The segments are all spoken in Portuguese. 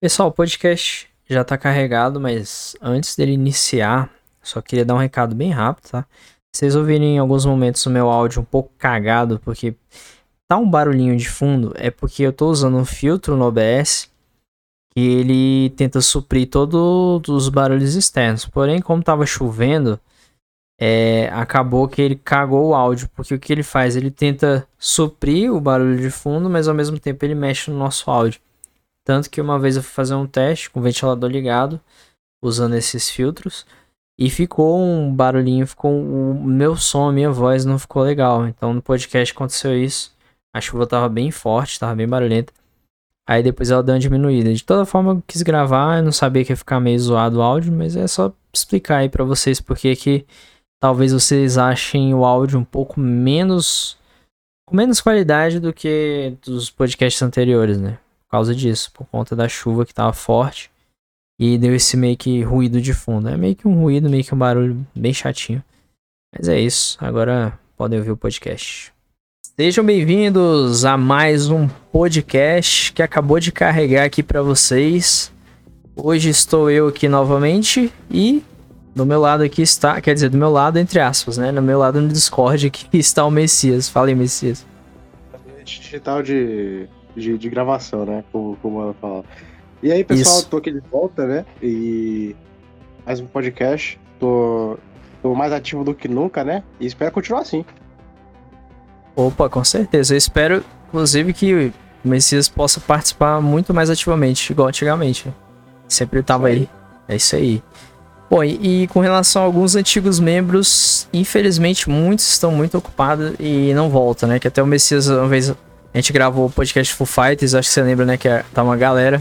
Pessoal, o podcast já tá carregado, mas antes dele iniciar, só queria dar um recado bem rápido, tá? Vocês ouvirem em alguns momentos o meu áudio um pouco cagado, porque tá um barulhinho de fundo, é porque eu tô usando um filtro no OBS que ele tenta suprir todos os barulhos externos. Porém, como tava chovendo, é, acabou que ele cagou o áudio, porque o que ele faz? Ele tenta suprir o barulho de fundo, mas ao mesmo tempo ele mexe no nosso áudio. Tanto que uma vez eu fui fazer um teste com o ventilador ligado, usando esses filtros, e ficou um barulhinho, ficou o meu som, a minha voz não ficou legal. Então no podcast aconteceu isso. A chuva tava bem forte, tava bem barulhenta. Aí depois ela deu uma diminuída. De toda forma, eu quis gravar, eu não sabia que ia ficar meio zoado o áudio, mas é só explicar aí para vocês porque que talvez vocês achem o áudio um pouco menos com menos qualidade do que dos podcasts anteriores, né? Por causa disso, por conta da chuva que tava forte. E deu esse meio que ruído de fundo. É meio que um ruído, meio que um barulho bem chatinho. Mas é isso. Agora podem ouvir o podcast. Sejam bem-vindos a mais um podcast que acabou de carregar aqui para vocês. Hoje estou eu aqui novamente e do meu lado aqui está, quer dizer, do meu lado entre aspas, né? No meu lado no Discord aqui está o Messias. Fala aí, Messias. Digital de de, de gravação, né? Como, como ela fala. E aí, pessoal, Isso. tô aqui de volta, né? E mais um podcast. Tô, tô mais ativo do que nunca, né? E espero continuar assim. Opa, com certeza. Eu espero, inclusive, que o Messias possa participar muito mais ativamente, igual antigamente. Sempre tava aí. É isso aí. Bom, e, e, com relação a alguns antigos membros, infelizmente muitos estão muito ocupados e não voltam, né? Que até o Messias uma vez a gente gravou o podcast Full Fighters, acho que você lembra, né? Que é, tá uma galera.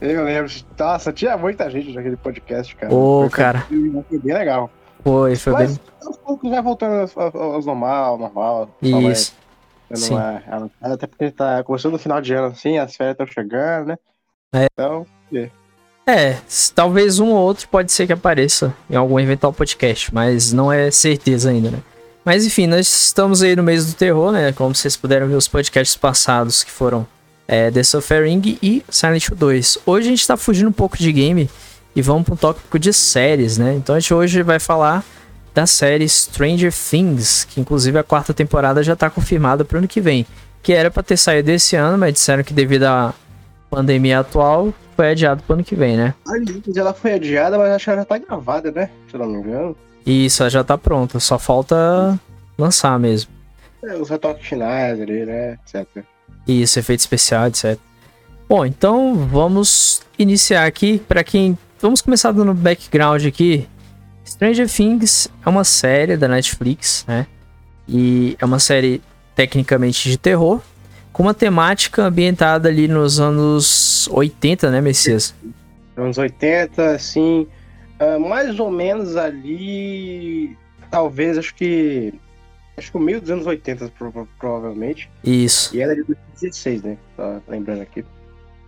Eu lembro. Nossa, tinha muita gente naquele podcast, cara. Ô, foi, cara. Foi bem legal. Foi, foi Mas, bem. Aos poucos vai voltando aos normal, normal. Isso. Sim. É, até porque tá começando no final de ano, assim, as férias estão chegando, né? É. Então, é. É, talvez um ou outro pode ser que apareça em algum eventual podcast, mas não é certeza ainda, né? Mas enfim, nós estamos aí no mês do terror, né? Como vocês puderam ver os podcasts passados que foram é, The Suffering e Silent Hill 2. Hoje a gente tá fugindo um pouco de game e vamos para um tópico de séries, né? Então a gente hoje vai falar da série Stranger Things, que inclusive a quarta temporada já tá confirmada para o ano que vem. Que era para ter saído esse ano, mas disseram que devido à pandemia atual foi adiado para o ano que vem, né? Aliás, ela foi adiada, mas acho que ela já tá gravada, né? Se não me engano. Isso, já tá pronta. Só falta lançar mesmo. É, os retoques finais ali, né? Etc. Isso, efeito especial, etc. Bom, então vamos iniciar aqui. Para quem. Vamos começar dando background aqui. Stranger Things é uma série da Netflix, né? E é uma série tecnicamente de terror, com uma temática ambientada ali nos anos 80, né, Messias? Anos 80, sim. Uh, mais ou menos ali. Talvez, acho que. Acho que o meio dos anos 80, pro, provavelmente. Isso. E ela é de 2016, né? Tá lembrando aqui.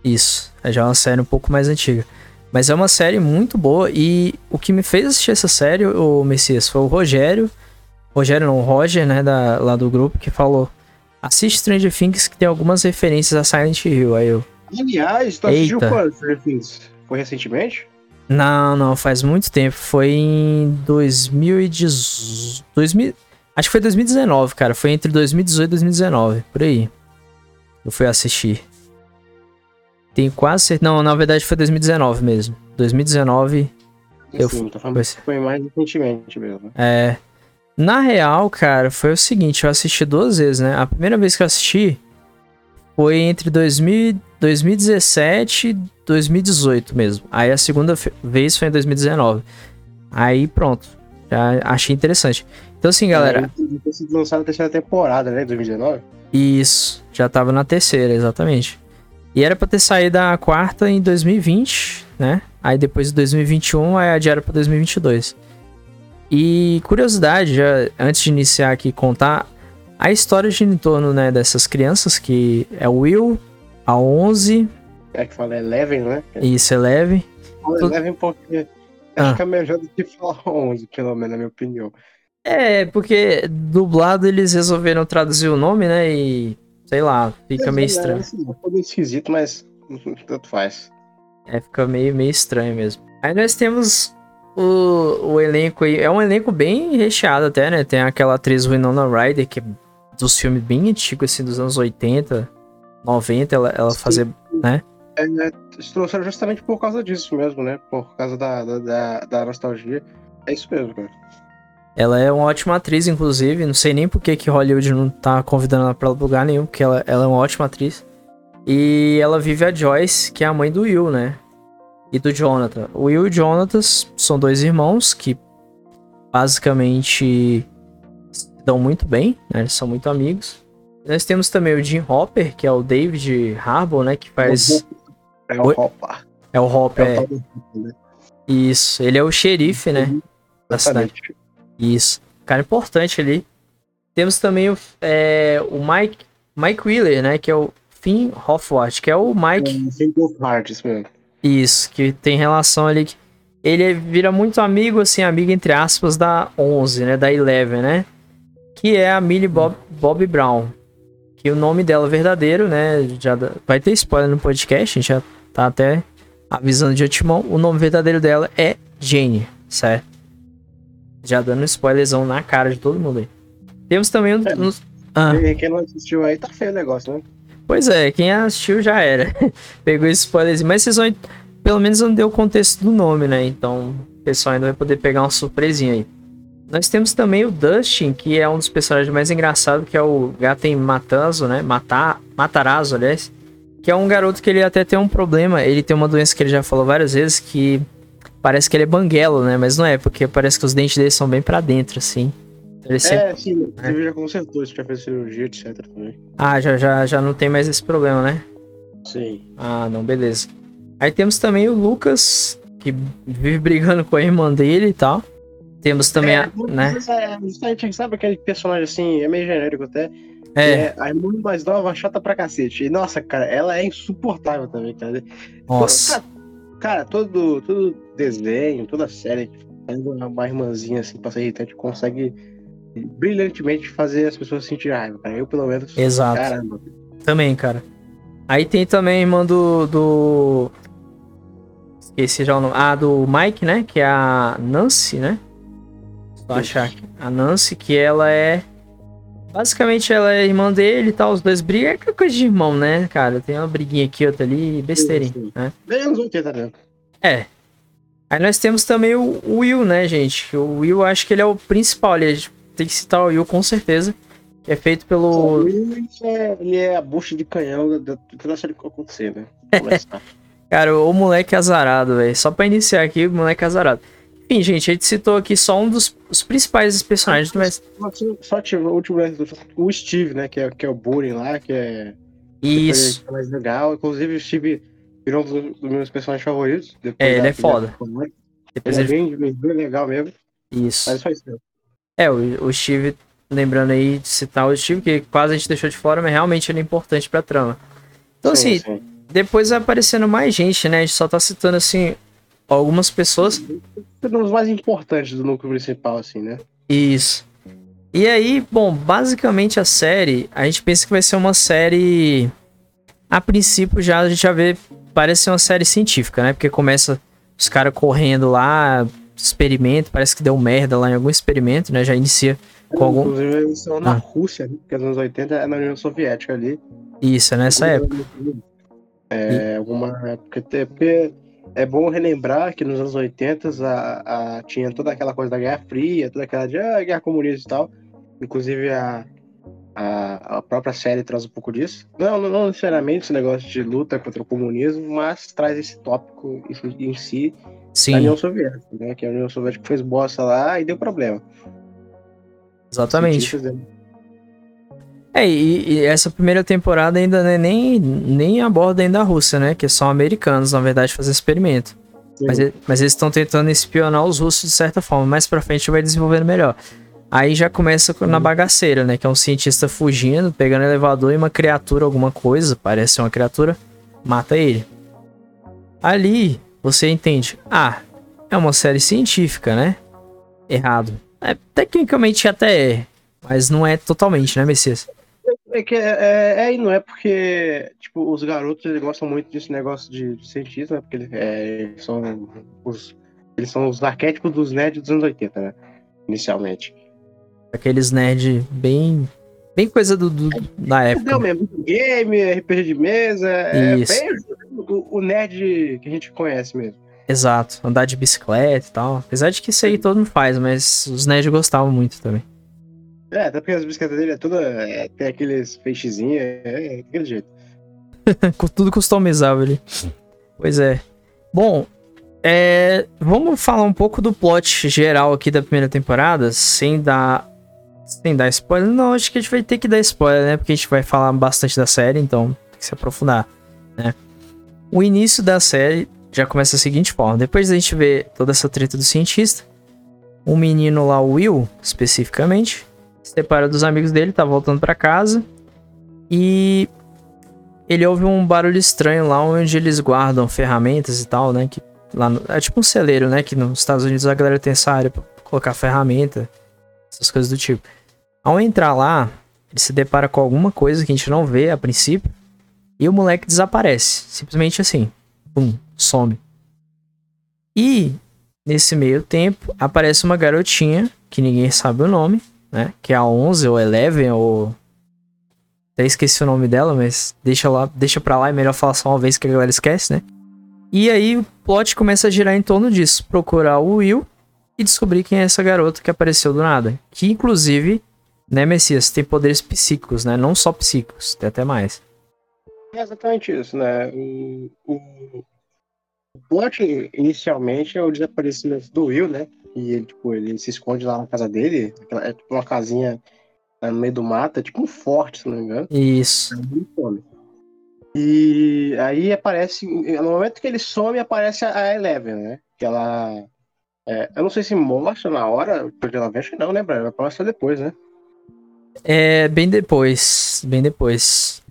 Isso. É já uma série um pouco mais antiga. Mas é uma série muito boa. E o que me fez assistir essa série, o Messias, foi o Rogério. Rogério não, o Roger, né? Da, lá do grupo, que falou. Assiste Stranger Things que tem algumas referências a Silent Hill. Aí eu. Aliás, tu assistiu quando Stranger Things? Foi recentemente? Não, não, faz muito tempo. Foi em 2018. 2000, acho que foi 2019, cara. Foi entre 2018 e 2019, por aí. Eu fui assistir. Tenho quase certeza. Não, na verdade foi 2019 mesmo. 2019. Sim, eu fui. Foi... foi mais recentemente mesmo. É. Na real, cara, foi o seguinte: eu assisti duas vezes, né? A primeira vez que eu assisti foi entre 2000, 2017 e 2018 mesmo. Aí a segunda vez foi em 2019. Aí pronto. Já achei interessante. Então assim, galera. É, a terceira temporada, né? 2019? Isso. Já tava na terceira, exatamente. E era pra ter saído a quarta em 2020, né? Aí depois de 2021, aí adiaram pra 2022. E curiosidade, já antes de iniciar aqui contar, a história gira em torno né, dessas crianças, que é o Will, a 11... É que fala Eleven, né? Isso, Eleven. Fala Eleven porque ah. acho que é melhor do que falar 11, pelo menos na minha opinião. É, porque dublado eles resolveram traduzir o nome, né? E sei lá, fica é, meio estranho. É, assim, meio esquisito, mas tanto faz. É, fica meio, meio estranho mesmo. Aí nós temos o, o elenco aí. É um elenco bem recheado até, né? Tem aquela atriz Winona Ryder, que é dos filmes bem antigos, assim, dos anos 80, 90, ela, ela fazia, né? É, é, trouxeram justamente por causa disso mesmo, né? Por causa da, da, da, nostalgia. É isso mesmo, cara. Ela é uma ótima atriz, inclusive. Não sei nem por que, que Hollywood não tá convidando ela pra lugar nenhum, porque ela, ela é uma ótima atriz. E ela vive a Joyce, que é a mãe do Will, né? E do Jonathan. O Will e o Jonathan são dois irmãos que basicamente dão muito bem, né? Eles são muito amigos. Nós temos também o Jim Hopper, que é o David Harbour, né? Que faz. É o Hopper. É o Hopper. É o né? Isso. Ele é o xerife, né? Uhum. Da cidade. Isso. Cara importante ali. Temos também o, é, o Mike, Mike Wheeler, né? Que é o Finn Hoffwart, que é o Mike. É, Finn Hoffwart, isso mesmo. Isso, que tem relação ali. Ele vira muito amigo, assim, amigo entre aspas, da 11, né? Da Eleven, né? Que é a Millie Bob, Bob Brown. Que o nome dela é verdadeiro, né? Já vai ter spoiler no podcast, a gente já tá até avisando de antemão. O nome verdadeiro dela é Jane, certo? Já dando spoilerzão na cara de todo mundo aí. Temos também um. É, ah. Quem não assistiu aí tá feio o negócio, né? Pois é, quem assistiu já era. Pegou esse spoilerzinho. Mas vocês vão. Pelo menos não deu o contexto do nome, né? Então o pessoal ainda vai poder pegar uma surpresinha aí. Nós temos também o Dustin, que é um dos personagens mais engraçados, que é o Gaten Matanzo, né? Matar, Matarazzo, aliás. Que é um garoto que ele até tem um problema. Ele tem uma doença que ele já falou várias vezes, que parece que ele é banguelo, né? Mas não é, porque parece que os dentes dele são bem para dentro, assim. Ele sempre... É, sim, é. ele já consertou, isso já fez cirurgia, etc. Também. Ah, já, já, já não tem mais esse problema, né? Sim. Ah, não, beleza. Aí temos também o Lucas, que vive brigando com a irmã dele e tal. Temos também é, a. Né? É, sabe aquele personagem assim, é meio genérico até. É. é. A irmã mais nova, chata pra cacete. E nossa, cara, ela é insuportável também, cara. Nossa. Cara, cara todo, todo desenho, toda série, uma irmãzinha assim pra ser irritante, consegue brilhantemente fazer as pessoas sentir raiva, cara. Eu, pelo menos. Exato. Caramba. Também, cara. Aí tem também a irmã do. do... Esqueci já o nome. Ah, do Mike, né? Que é a Nancy, né? Só achar aqui. A Nancy, que ela é. Basicamente ela é irmã dele e tal, os dois brigam. É coisa de irmão, né, cara? Tem uma briguinha aqui, outra ali, besteirinha, né? Bem anos 80 mesmo. É. Aí nós temos também o Will, né, gente? O Will, acho que ele é o principal. É tem que citar o Will com certeza. É feito pelo. O Will é, ele é a bucha de canhão da série que acontecer, né? Cara, o moleque azarado, velho. Só pra iniciar aqui, o moleque azarado. Enfim, gente, a gente citou aqui só um dos os principais personagens, mas. Só tive o último o Steve, né? Que é, que é o bullying lá, que é. Isso. Que é mais legal. Inclusive, o Steve virou um dos, meus personagens favoritos. é, ele é foda. Depois ele é bem, bem, bem legal mesmo. Isso. Mas só isso mesmo. É, o, o Steve, lembrando aí de citar o Steve, que quase a gente deixou de fora, mas realmente ele é importante pra trama. Então, sim, assim, sim. depois vai aparecendo mais gente, né? A gente só tá citando, assim, algumas pessoas. Os mais importantes do núcleo principal, assim, né? Isso. E aí, bom, basicamente a série, a gente pensa que vai ser uma série. A princípio já a gente já vê. Parece ser uma série científica, né? Porque começa os caras correndo lá, experimento, parece que deu merda lá em algum experimento, né? Já inicia com algum. Inclusive, eles estão na ah. Rússia, né? porque nos anos 80 é na União Soviética ali. Isso, é nessa época. É, e... alguma época. Porque é bom relembrar que nos anos 80 a, a, tinha toda aquela coisa da Guerra Fria, toda aquela de ah, guerra comunista e tal. Inclusive a, a, a, própria série traz um pouco disso. Não, não necessariamente esse negócio de luta contra o comunismo, mas traz esse tópico em, em si Sim. da União Soviética, né? Que a União Soviética fez bosta lá e deu problema. Exatamente. É, e, e, essa primeira temporada ainda né, nem, nem aborda ainda a Rússia, né? Que são americanos, na verdade, fazer experimento. Mas, mas, eles estão tentando espionar os russos de certa forma. Mais pra frente vai desenvolvendo melhor. Aí já começa na bagaceira, né? Que é um cientista fugindo, pegando elevador e uma criatura, alguma coisa, parece uma criatura, mata ele. Ali, você entende, ah, é uma série científica, né? Errado. É, tecnicamente até é, mas não é totalmente, né, Messias? É que é, é, é, não é porque, tipo, os garotos eles gostam muito desse negócio de, de cientista, né? Porque eles, é, eles, são os, eles são os arquétipos dos nerds dos anos 80, né? Inicialmente. Aqueles nerds bem. Bem coisa do, do da época. Deu mesmo, game, RPG de mesa. É Isso. É bem o, o nerd que a gente conhece mesmo. Exato, andar de bicicleta e tal. Apesar de que isso aí todo mundo faz, mas os nerds gostavam muito também. É, até porque as bicicletas dele é toda. É, tem aqueles feixezinhos, é, é daquele jeito. Tudo customizável ali. Pois é. Bom, é, vamos falar um pouco do plot geral aqui da primeira temporada, sem dar. Sem dar spoiler. Não, acho que a gente vai ter que dar spoiler, né? Porque a gente vai falar bastante da série, então tem que se aprofundar, né? O início da série já começa da seguinte forma: depois da gente ver toda essa treta do cientista, o menino lá, o Will, especificamente, se separa dos amigos dele, tá voltando para casa e ele ouve um barulho estranho lá onde eles guardam ferramentas e tal, né? Que lá no, é tipo um celeiro, né? Que nos Estados Unidos a galera tem essa área pra colocar ferramenta, essas coisas do tipo. Ao entrar lá, ele se depara com alguma coisa que a gente não vê a princípio e o moleque desaparece, simplesmente assim, pum, some. E nesse meio tempo aparece uma garotinha que ninguém sabe o nome né? Que é a 11 ou 11 ou até esqueci o nome dela, mas deixa lá, deixa pra lá, é melhor falar só uma vez que a galera esquece, né? E aí o plot começa a girar em torno disso, procurar o Will e descobrir quem é essa garota que apareceu do nada, que inclusive, né, Messias, tem poderes psíquicos, né? Não só psíquicos, tem até mais. É exatamente isso, né? O, o, o plot inicialmente é o desaparecimento do Will, né? E ele, tipo, ele se esconde lá na casa dele. É tipo uma casinha no meio do mato, é tipo um forte, se não me engano. Isso. E aí aparece. No momento que ele some, aparece a Eleven, né? Que ela. É, eu não sei se mostra na hora, porque ela que não, né, Brian? Vai mostrar depois, né? É, bem depois. Bem depois.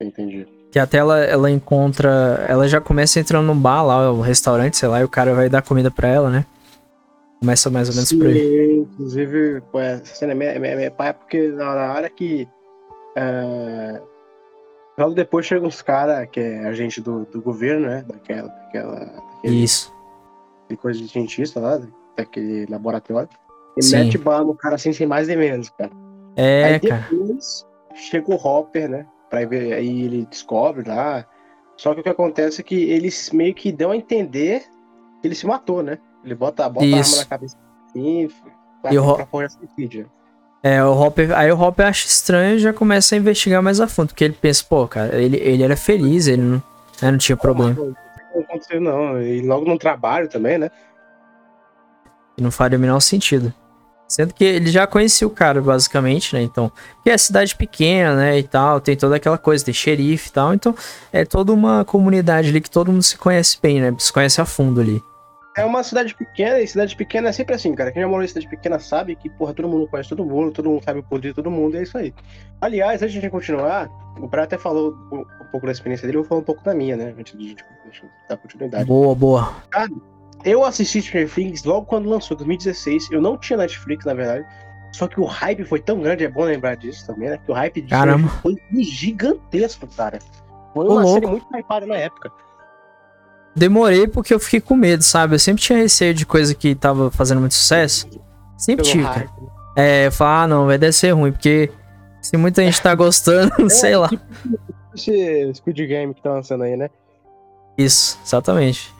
Entendi. Que até ela, ela encontra. Ela já começa entrando num bar lá, um restaurante, sei lá, e o cara vai dar comida pra ela, né? Começa mais ou menos Sim, por aí. Inclusive, pô, essa cena é minha, minha, minha pai, porque na, hora que. Uh, logo depois chegam uns caras que é agente do, do governo, né? Daquela. daquela daquele, Isso. De coisa de cientista lá, daquele laboratório. E Sim. mete bala no cara assim, sem mais nem menos, cara. É, aí depois cara. chega o Hopper, né? Pra ver, aí ele descobre lá. Só que o que acontece é que eles meio que dão a entender que ele se matou, né? Ele bota, bota a arma na cabeça assim e o pra fora suicídio. É, o Hopper, aí o Hopper acha estranho e já começa a investigar mais a fundo, porque ele pensa, pô, cara, ele, ele era feliz, ele não, né, não tinha problema. Não, não aconteceu não, e logo no trabalho também, né? E não faria o menor sentido. Sendo que ele já conhecia o cara, basicamente, né? Então, porque é cidade pequena, né? E tal, tem toda aquela coisa, tem xerife e tal. Então, é toda uma comunidade ali que todo mundo se conhece bem, né? Se conhece a fundo ali. É uma cidade pequena, e cidade pequena é sempre assim, cara. Quem já morou em cidade pequena sabe que, porra, todo mundo conhece todo mundo, todo mundo sabe o poder de todo mundo, e é isso aí. Aliás, antes de a gente continuar, o Praia até falou um pouco da experiência dele, eu vou falar um pouco da minha, né? Antes de a gente dar continuidade. Boa, boa. Cara, eu assisti Stranger Things logo quando lançou, 2016. Eu não tinha Netflix, na verdade. Só que o hype foi tão grande, é bom lembrar disso também, né? Que o hype de Caramba. foi gigantesco, cara. Foi uma série muito hypada na época. Demorei porque eu fiquei com medo, sabe? Eu sempre tinha receio de coisa que tava fazendo muito sucesso. Sempre tive, cara. É, eu falo, ah, não, vai deve ser ruim, porque se muita gente tá gostando, é, sei lá. Tipo esse Squid Game que tá lançando aí, né? Isso, exatamente.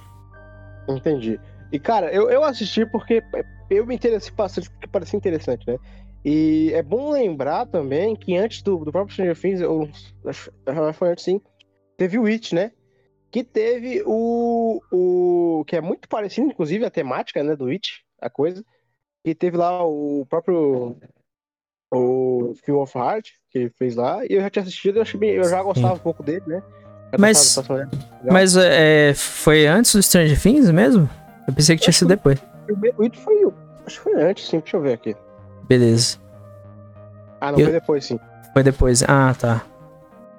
Entendi. E, cara, eu, eu assisti porque eu me interessei bastante, porque parecia interessante, né? E é bom lembrar também que antes do, do próprio Stranger Things, ou, acho, foi antes sim, teve o It, né? Que teve o, o. que é muito parecido, inclusive, a temática, né, do It, a coisa. Que teve lá o próprio. O Film of Heart, que ele fez lá, e eu já tinha assistido, eu, bem, eu já gostava Sim. um pouco dele, né? mas, mas é, foi antes do Stranger Things mesmo? Eu pensei que tinha sido depois. O It foi. Acho que foi antes, sim. Deixa eu ver aqui. Beleza. Ah, não, eu... foi depois, sim. Foi depois. Ah, tá.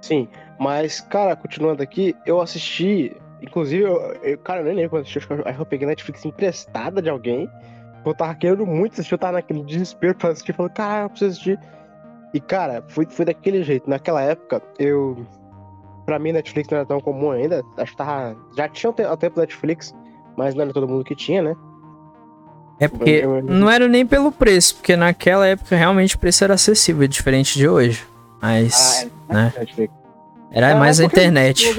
Sim. Mas, cara, continuando aqui, eu assisti. Inclusive, eu, eu cara, eu nem lembro quando assisti, acho que eu peguei Netflix emprestada de alguém. Eu tava querendo muito assistir, eu tava naquele desespero pra assistir, falando, cara, eu preciso assistir. E, cara, foi, foi daquele jeito. Naquela época, eu. Pra mim, Netflix não era tão comum ainda. Acho que tava. Já tinha o tempo Netflix, mas não era todo mundo que tinha, né? É porque não era nem pelo preço, porque naquela época realmente o preço era acessível, diferente de hoje. Mas, ah, é, né? Era é, mais a internet.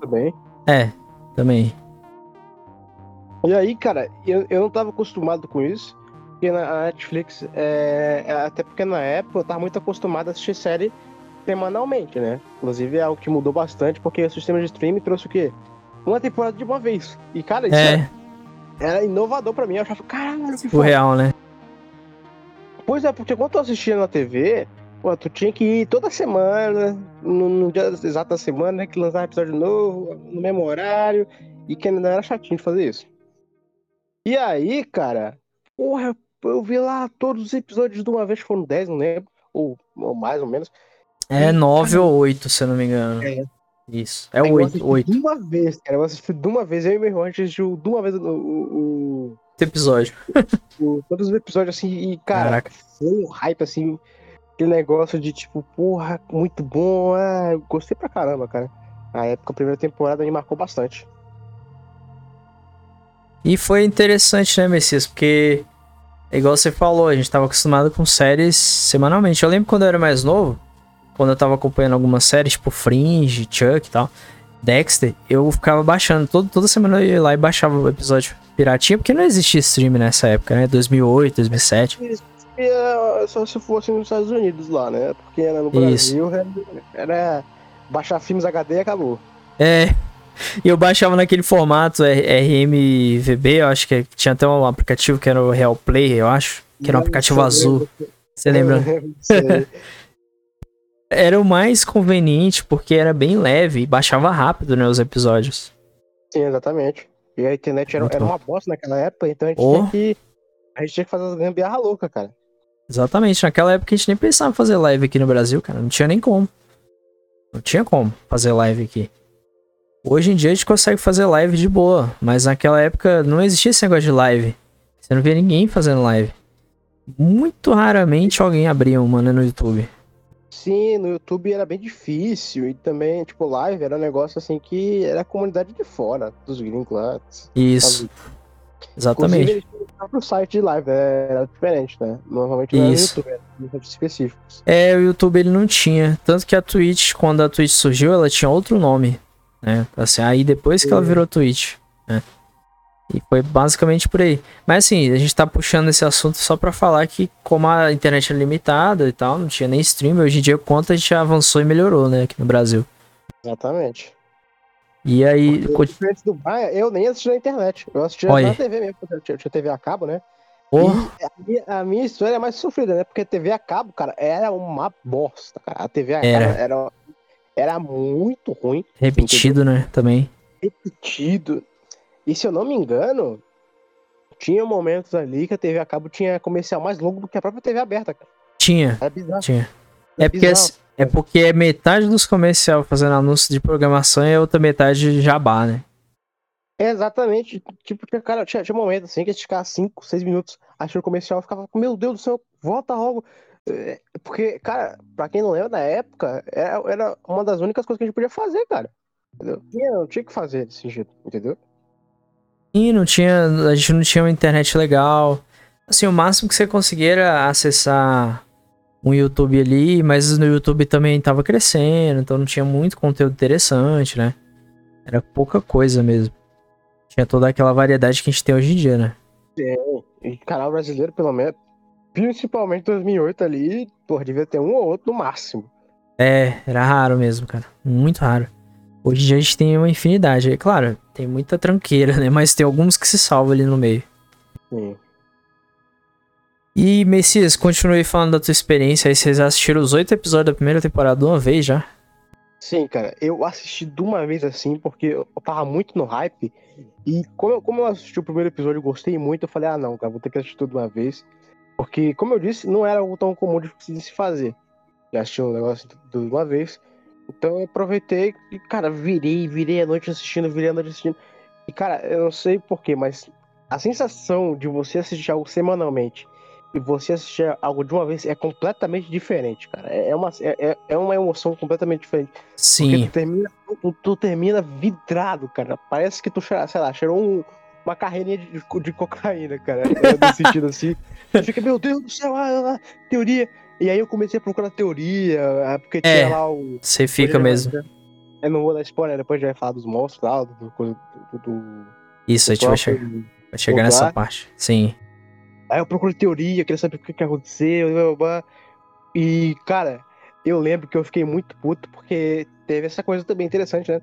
Também. É, também. E aí, cara, eu, eu não tava acostumado com isso. Porque na Netflix, é, é, até porque na época eu tava muito acostumado a assistir série semanalmente, né? Inclusive é algo que mudou bastante, porque o sistema de streaming trouxe o quê? Uma temporada de uma vez. E, cara, isso é. era, era inovador pra mim. Eu achava, caralho, que O real, né? Pois é, porque quando eu assistia na TV, pô, tu tinha que ir toda semana, no, no dia exato da semana, né, que lançar episódio novo, no mesmo horário, e que ainda era chatinho de fazer isso. E aí, cara, porra, eu vi lá todos os episódios de uma vez, foram 10, não lembro, ou, ou mais ou menos. É 9 ou 8, se eu não me engano. É. Isso, é 8, 8. De uma vez, cara, eu assisti de uma vez, eu e meu irmão, a gente assistiu de uma vez o... o, o episódio. o, todos os episódios, assim, e, cara, Caraca. foi um hype, assim, aquele negócio de, tipo, porra, muito bom, é, gostei pra caramba, cara. Na época, a primeira temporada me marcou bastante. E foi interessante, né, Messias? Porque igual você falou, a gente tava acostumado com séries semanalmente. Eu lembro quando eu era mais novo, quando eu tava acompanhando algumas séries, tipo Fringe, Chuck e tal, Dexter, eu ficava baixando. Todo, toda semana eu ia lá e baixava o episódio piratinha, porque não existia stream nessa época, né? 2008, 2007. É só se fosse nos Estados Unidos lá, né? Porque era no Brasil, era, era baixar filmes HD e acabou. É, e eu baixava naquele formato RMVB, eu acho que tinha até um aplicativo que era o Real Play, eu acho, que era um aplicativo azul. Você lembra? era o mais conveniente porque era bem leve e baixava rápido, né, os episódios. Sim, exatamente. E a internet era, era uma bosta naquela época, então a gente oh. tinha que a gente tinha que fazer as gambiarra louca, cara. Exatamente, naquela época a gente nem pensava em fazer live aqui no Brasil, cara, não tinha nem como. Não tinha como fazer live aqui. Hoje em dia a gente consegue fazer live de boa, mas naquela época não existia esse negócio de live. Você não via ninguém fazendo live. Muito raramente alguém abria uma né, no YouTube. Sim, no YouTube era bem difícil e também, tipo, live era um negócio assim que era a comunidade de fora, dos gringos lá. Isso. Sabe? Exatamente. Inclusive, próprio site de live né? era diferente, né? Normalmente não era Isso. no YouTube, era específicos. É, o YouTube ele não tinha. Tanto que a Twitch, quando a Twitch surgiu, ela tinha outro nome né? Assim, aí depois que ela virou Twitch, né? E foi basicamente por aí. Mas assim, a gente tá puxando esse assunto só para falar que como a internet é limitada e tal, não tinha nem stream, hoje em dia quanto a gente avançou e melhorou, né, aqui no Brasil. Exatamente. E aí... Diferente do Baia, eu nem assisti na internet, eu assisti na TV mesmo, eu tinha, TV a cabo, né? Oh. A, minha, a, minha, história é mais sofrida, né? Porque TV a cabo, cara, era uma bosta, cara. A TV a era. cabo era era muito ruim. Repetido, entendeu? né? Também. Repetido. E se eu não me engano, tinha momentos ali que a TV a cabo tinha comercial mais longo do que a própria TV aberta, cara. Tinha. Era bizarro. Tinha. É, porque, bizarro, é porque é metade dos comerciais fazendo anúncio de programação e a outra metade de jabá, né? É exatamente. Tipo, tinha, cara, tinha, tinha momentos assim que a gente ficava 5, 6 minutos achando o comercial, ficava, meu Deus do céu, volta logo. É, porque, cara, pra quem não lembra, na época, era, era uma das únicas coisas que a gente podia fazer, cara. Entendeu? Não tinha que fazer desse jeito, entendeu? E não tinha. A gente não tinha uma internet legal. Assim, o máximo que você conseguia era acessar um YouTube ali, mas no YouTube também tava crescendo, então não tinha muito conteúdo interessante, né? Era pouca coisa mesmo. Tinha toda aquela variedade que a gente tem hoje em dia, né? É, e canal brasileiro, pelo menos, Principalmente 2008 ali, pô, devia ter um ou outro no máximo. É, era raro mesmo, cara. Muito raro. Hoje em dia a gente tem uma infinidade. É claro, tem muita tranqueira, né? Mas tem alguns que se salvam ali no meio. Sim. E, Messias, continue falando da tua experiência. Aí vocês assistiram os oito episódios da primeira temporada de uma vez já? Sim, cara. Eu assisti de uma vez assim, porque eu tava muito no hype. E como eu, como eu assisti o primeiro episódio e gostei muito, eu falei, ah não, cara, vou ter que assistir tudo de uma vez. Porque, como eu disse, não era algo tão comum de se fazer. Já assisti um negócio de uma vez. Então eu aproveitei e, cara, virei, virei a noite assistindo, virei a noite assistindo. E, cara, eu não sei porquê, mas a sensação de você assistir algo semanalmente e você assistir algo de uma vez é completamente diferente, cara. É, é uma, é, é uma emoção completamente diferente. Sim. Porque tu termina, tu, tu termina vidrado, cara. Parece que tu, sei lá, cheirou um, uma carreirinha de, de, cocaína, cara. É, no sentido assim. Você fica, meu Deus do céu, ah, ah, teoria. E aí eu comecei a procurar teoria, ah, porque é, tinha lá o. Você fica mesmo. Eu não vou dar spoiler, depois a gente vai falar dos monstros lá, do. do, do, do Isso, a gente vai, che vai chegar nessa parte. Sim. Aí eu procuro teoria, queria saber o que, que aconteceu, blá, blá, blá. E, cara, eu lembro que eu fiquei muito puto porque teve essa coisa também interessante, né?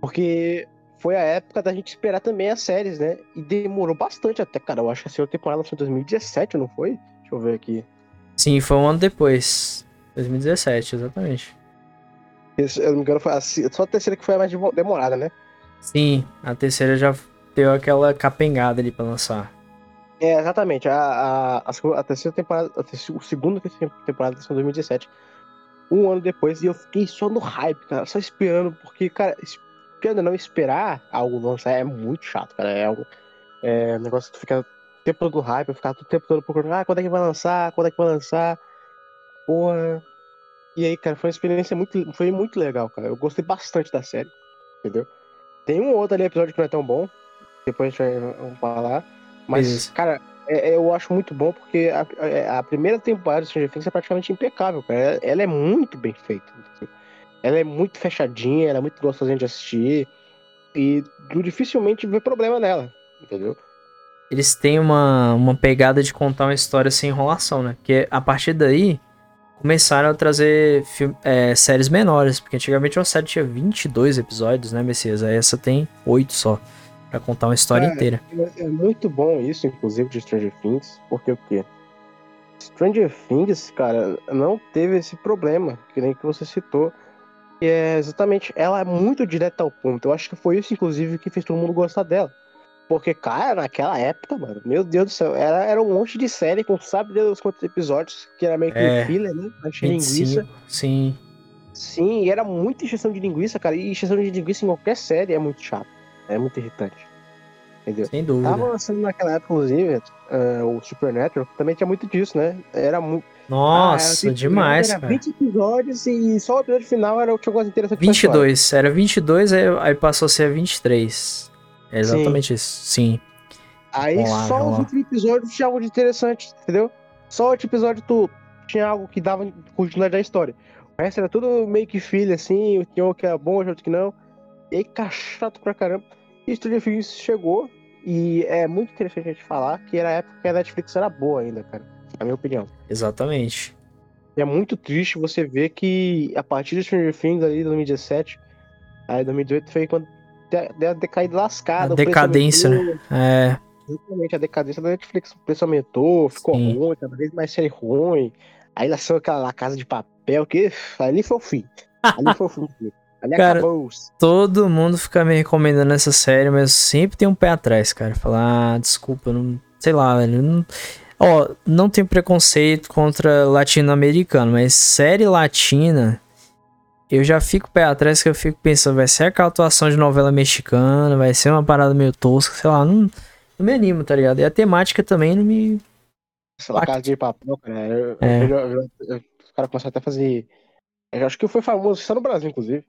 Porque foi a época da gente esperar também as séries, né? E demorou bastante até, cara. Eu acho que a segunda temporada foi em 2017, não foi? Deixa eu ver aqui. Sim, foi um ano depois. 2017, exatamente. Isso, eu não me engano, foi a, só a terceira que foi a mais demorada, né? Sim, a terceira já deu aquela capengada ali pra lançar. É, exatamente. A, a, a, a terceira temporada, a terceira, a segunda temporada em 2017. Um ano depois, e eu fiquei só no hype, cara, só esperando, porque, cara, esperando não esperar algo lançar é muito chato, cara. É um, é um negócio que tu fica o tempo todo no hype, ficar o tempo todo procurando, ah, quando é que vai lançar, quando é que vai lançar. Porra. E aí, cara, foi uma experiência muito, foi muito legal, cara. Eu gostei bastante da série, entendeu? Tem um outro ali episódio que não é tão bom, depois a gente vai falar. Mas, cara, é, é, eu acho muito bom porque a, a, é, a primeira temporada de Stranger Things é praticamente impecável, cara. Ela, é muito bem feita. Ela é muito fechadinha, ela é muito gostosinha de assistir. E tu dificilmente vê problema nela, entendeu? Eles têm uma, uma pegada de contar uma história sem enrolação, né? Porque a partir daí começaram a trazer é, séries menores. Porque antigamente uma série tinha 22 episódios, né, Messias? Aí essa tem 8 só para contar uma história é, inteira. É, é muito bom isso, inclusive, de Stranger Things, porque o quê? Stranger Things, cara, não teve esse problema, que nem que você citou. E é exatamente, ela é muito direta ao ponto. Eu acho que foi isso, inclusive, que fez todo mundo gostar dela. Porque, cara, naquela época, mano, meu Deus do céu, era, era um monte de série com sabe Deus quantos episódios, que era meio que é, filler, né? Achei linguiça. Sim. Sim, e era muita injeção de linguiça, cara. E injeção de linguiça em qualquer série é muito chato. É muito irritante. Entendeu? Sem dúvida. Tava lançando naquela época, inclusive, uh, o Supernatural, também tinha muito disso, né? Era muito. Nossa, ah, era, demais, era cara. 20 episódios e só o episódio final era o que eu gosto interessante. 22, era 22, aí, aí passou a ser 23. É exatamente Sim. isso. Sim. Aí lá, só os últimos episódios tinha algo de interessante, entendeu? Só o último episódio tu tinha algo que dava continuidade da história. O resto era tudo meio que filho, assim, tinha um que era bom, outro que não. E aí, chato pra caramba. E Stranger Things chegou, e é muito interessante a gente falar que era a época que a Netflix era boa ainda, cara. Na minha opinião. Exatamente. E é muito triste você ver que a partir de Stranger Things ali, 2017, aí 2018 foi quando deu a decaída lascada. A decadência, né? É. Exatamente, a decadência da Netflix. O preço aumentou, ficou Sim. ruim, cada vez mais série ruim. Aí lançou aquela La Casa de Papel, que ali foi o fim. Ali foi o fim. Ali cara, acabou. todo mundo fica me recomendando essa série, mas sempre tem um pé atrás, cara. Falar, ah, desculpa, não, sei lá, velho. Não, ó, não tem preconceito contra latino-americano, mas série latina, eu já fico pé atrás que eu fico pensando, vai ser aquela atuação de novela mexicana, vai ser uma parada meio tosca, sei lá, não, não me animo, tá ligado? E a temática também não me. Sei lá, casa de papel, cara. Eu, é. eu, eu, os caras começaram até a fazer. Eu acho que foi famoso só no Brasil, inclusive.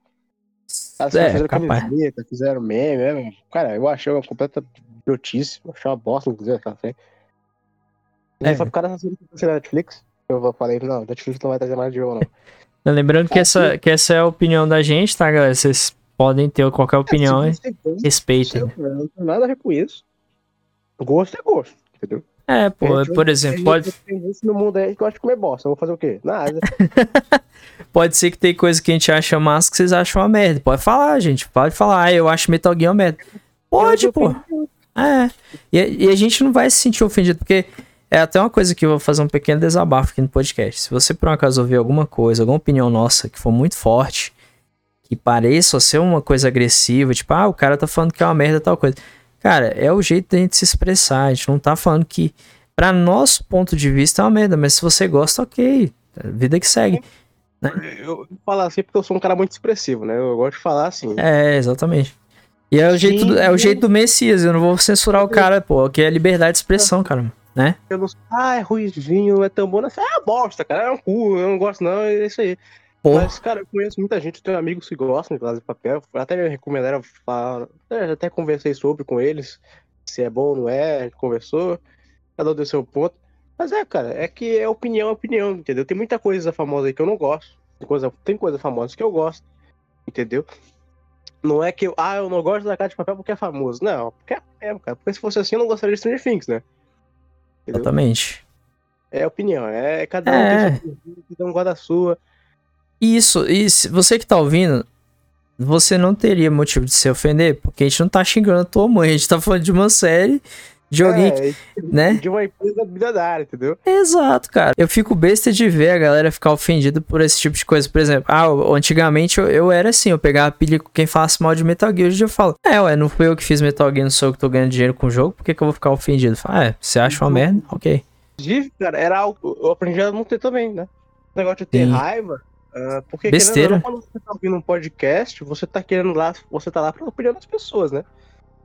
As é, fizeram capaz. camiseta, fizeram meme, né? Cara, eu achei uma completa eu achei uma bosta, inclusive, aquela série. É. Só por causa da Netflix, eu falei, não, Netflix não vai trazer mais de jogo, não. Lembrando que, essa, que essa é a opinião da gente, tá, galera? Vocês podem ter qualquer opinião, é, respeitem. Não tem nada a ver com isso. Gosto é gosto, entendeu? É, pô, é, por exemplo, pode. No mundo aí que eu acho de comer bosta, eu vou fazer o quê? Nada. pode ser que tem coisa que a gente acha massa que vocês acham uma merda. Pode falar, gente. Pode falar, ah, eu acho Metal Gear uma merda. Pode, pô. É. E, e, a gente não vai se sentir ofendido, porque é até uma coisa que eu vou fazer um pequeno desabafo aqui no podcast. Se você por um acaso ouvir alguma coisa, alguma opinião nossa que for muito forte, que pareça ser uma coisa agressiva, tipo, ah, o cara tá falando que é uma merda tal coisa. Cara, é o jeito da gente se expressar. A gente não tá falando que, para nosso ponto de vista, é uma merda, mas se você gosta, ok. Vida que segue. Né? Eu falo assim porque eu sou um cara muito expressivo, né? Eu gosto de falar assim. É, exatamente. E é o, jeito, do, é o jeito do Messias, eu não vou censurar o cara, pô, que é liberdade de expressão, cara. né? Eu não ah, é ruizinho, é tão bom. É bosta, cara. É um cu, eu não gosto, não, é isso aí. Porra. Mas, cara, eu conheço muita gente, tenho amigos que gostam de Casa de Papel. Até me recomendaram falar, até conversei sobre com eles, se é bom ou não é, a gente conversou, cada um deu seu ponto. Mas é, cara, é que é opinião, é opinião, entendeu? Tem muita coisa famosa aí que eu não gosto. Tem coisa, tem coisa famosa que eu gosto, entendeu? Não é que eu, ah, eu não gosto da Casa de Papel porque é famoso. Não, porque é, cara. Porque se fosse assim, eu não gostaria de Stranger Things, né? Entendeu? Exatamente. É opinião, é cada um é. tem sua, cada um gosta da sua. Isso, se você que tá ouvindo, você não teria motivo de se ofender, porque a gente não tá xingando a tua mãe, a gente tá falando de uma série de alguém, é, né? De uma empresa bilionária, entendeu? Exato, cara. Eu fico besta de ver a galera ficar ofendida por esse tipo de coisa. Por exemplo, ah, antigamente eu, eu era assim, eu pegava pilha com quem falasse mal de Metal Gear, hoje eu falo, é, ué, não fui eu que fiz Metal Gear, não sou eu que tô ganhando dinheiro com o jogo, por que, que eu vou ficar ofendido? Falo, ah, é, você acha uma uhum. merda? Ok. Inclusive, cara, era algo, eu aprendi a não ter também, né? O negócio de ter Sim. raiva, Uh, porque Besteira. Quando você tá ouvindo um podcast, você tá querendo lá, você tá lá pra opinião das pessoas, né?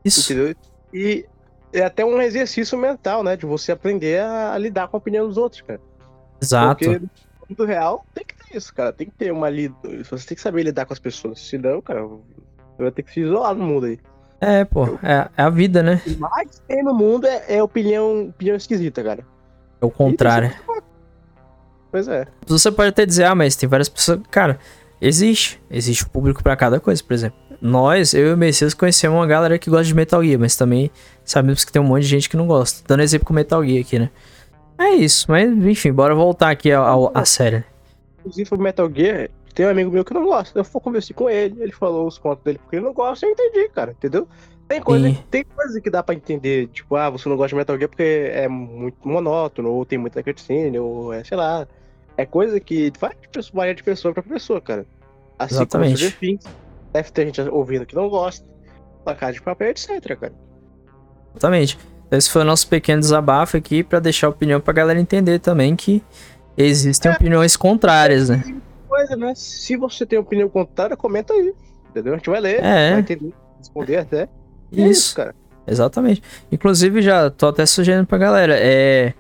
Isso. Entendeu? E é até um exercício mental, né? De você aprender a, a lidar com a opinião dos outros, cara. Exato. Porque no mundo real tem que ter isso, cara. Tem que ter uma lida. Você tem que saber lidar com as pessoas. Senão, cara, você vai ter que se isolar no mundo aí. É, pô, é, é a vida, né? O mais tem no mundo é, é opinião, opinião esquisita, cara. É o contrário. Pois é. Você pode até dizer, ah, mas tem várias pessoas. Cara, existe. Existe um público para cada coisa, por exemplo. Nós, eu e o Messias, conhecemos uma galera que gosta de Metal Gear, mas também sabemos que tem um monte de gente que não gosta. Dando exemplo com Metal Gear aqui, né? É isso, mas enfim, bora voltar aqui à série. Inclusive, sobre Metal Gear, tem um amigo meu que não gosta. Eu fui conversar com ele, ele falou os pontos dele porque ele não gosta, eu entendi, cara, entendeu? Tem coisa, tem coisa que dá pra entender, tipo, ah, você não gosta de Metal Gear porque é muito monótono, ou tem muita cutscene, ou é, sei lá, é coisa que vai de pessoa, varia de pessoa pra pessoa, cara. Assim Exatamente. como Things, deve ter gente ouvindo que não gosta, placar de papel, etc, cara. Exatamente. Esse foi o nosso pequeno desabafo aqui para deixar a opinião pra galera entender também que existem é, opiniões contrárias, né? Coisa, né? Se você tem opinião contrária, comenta aí. Entendeu? A gente vai ler, é. vai entender, responder até. Isso. É isso, cara. Exatamente. Inclusive, já tô até sugerindo pra galera. É.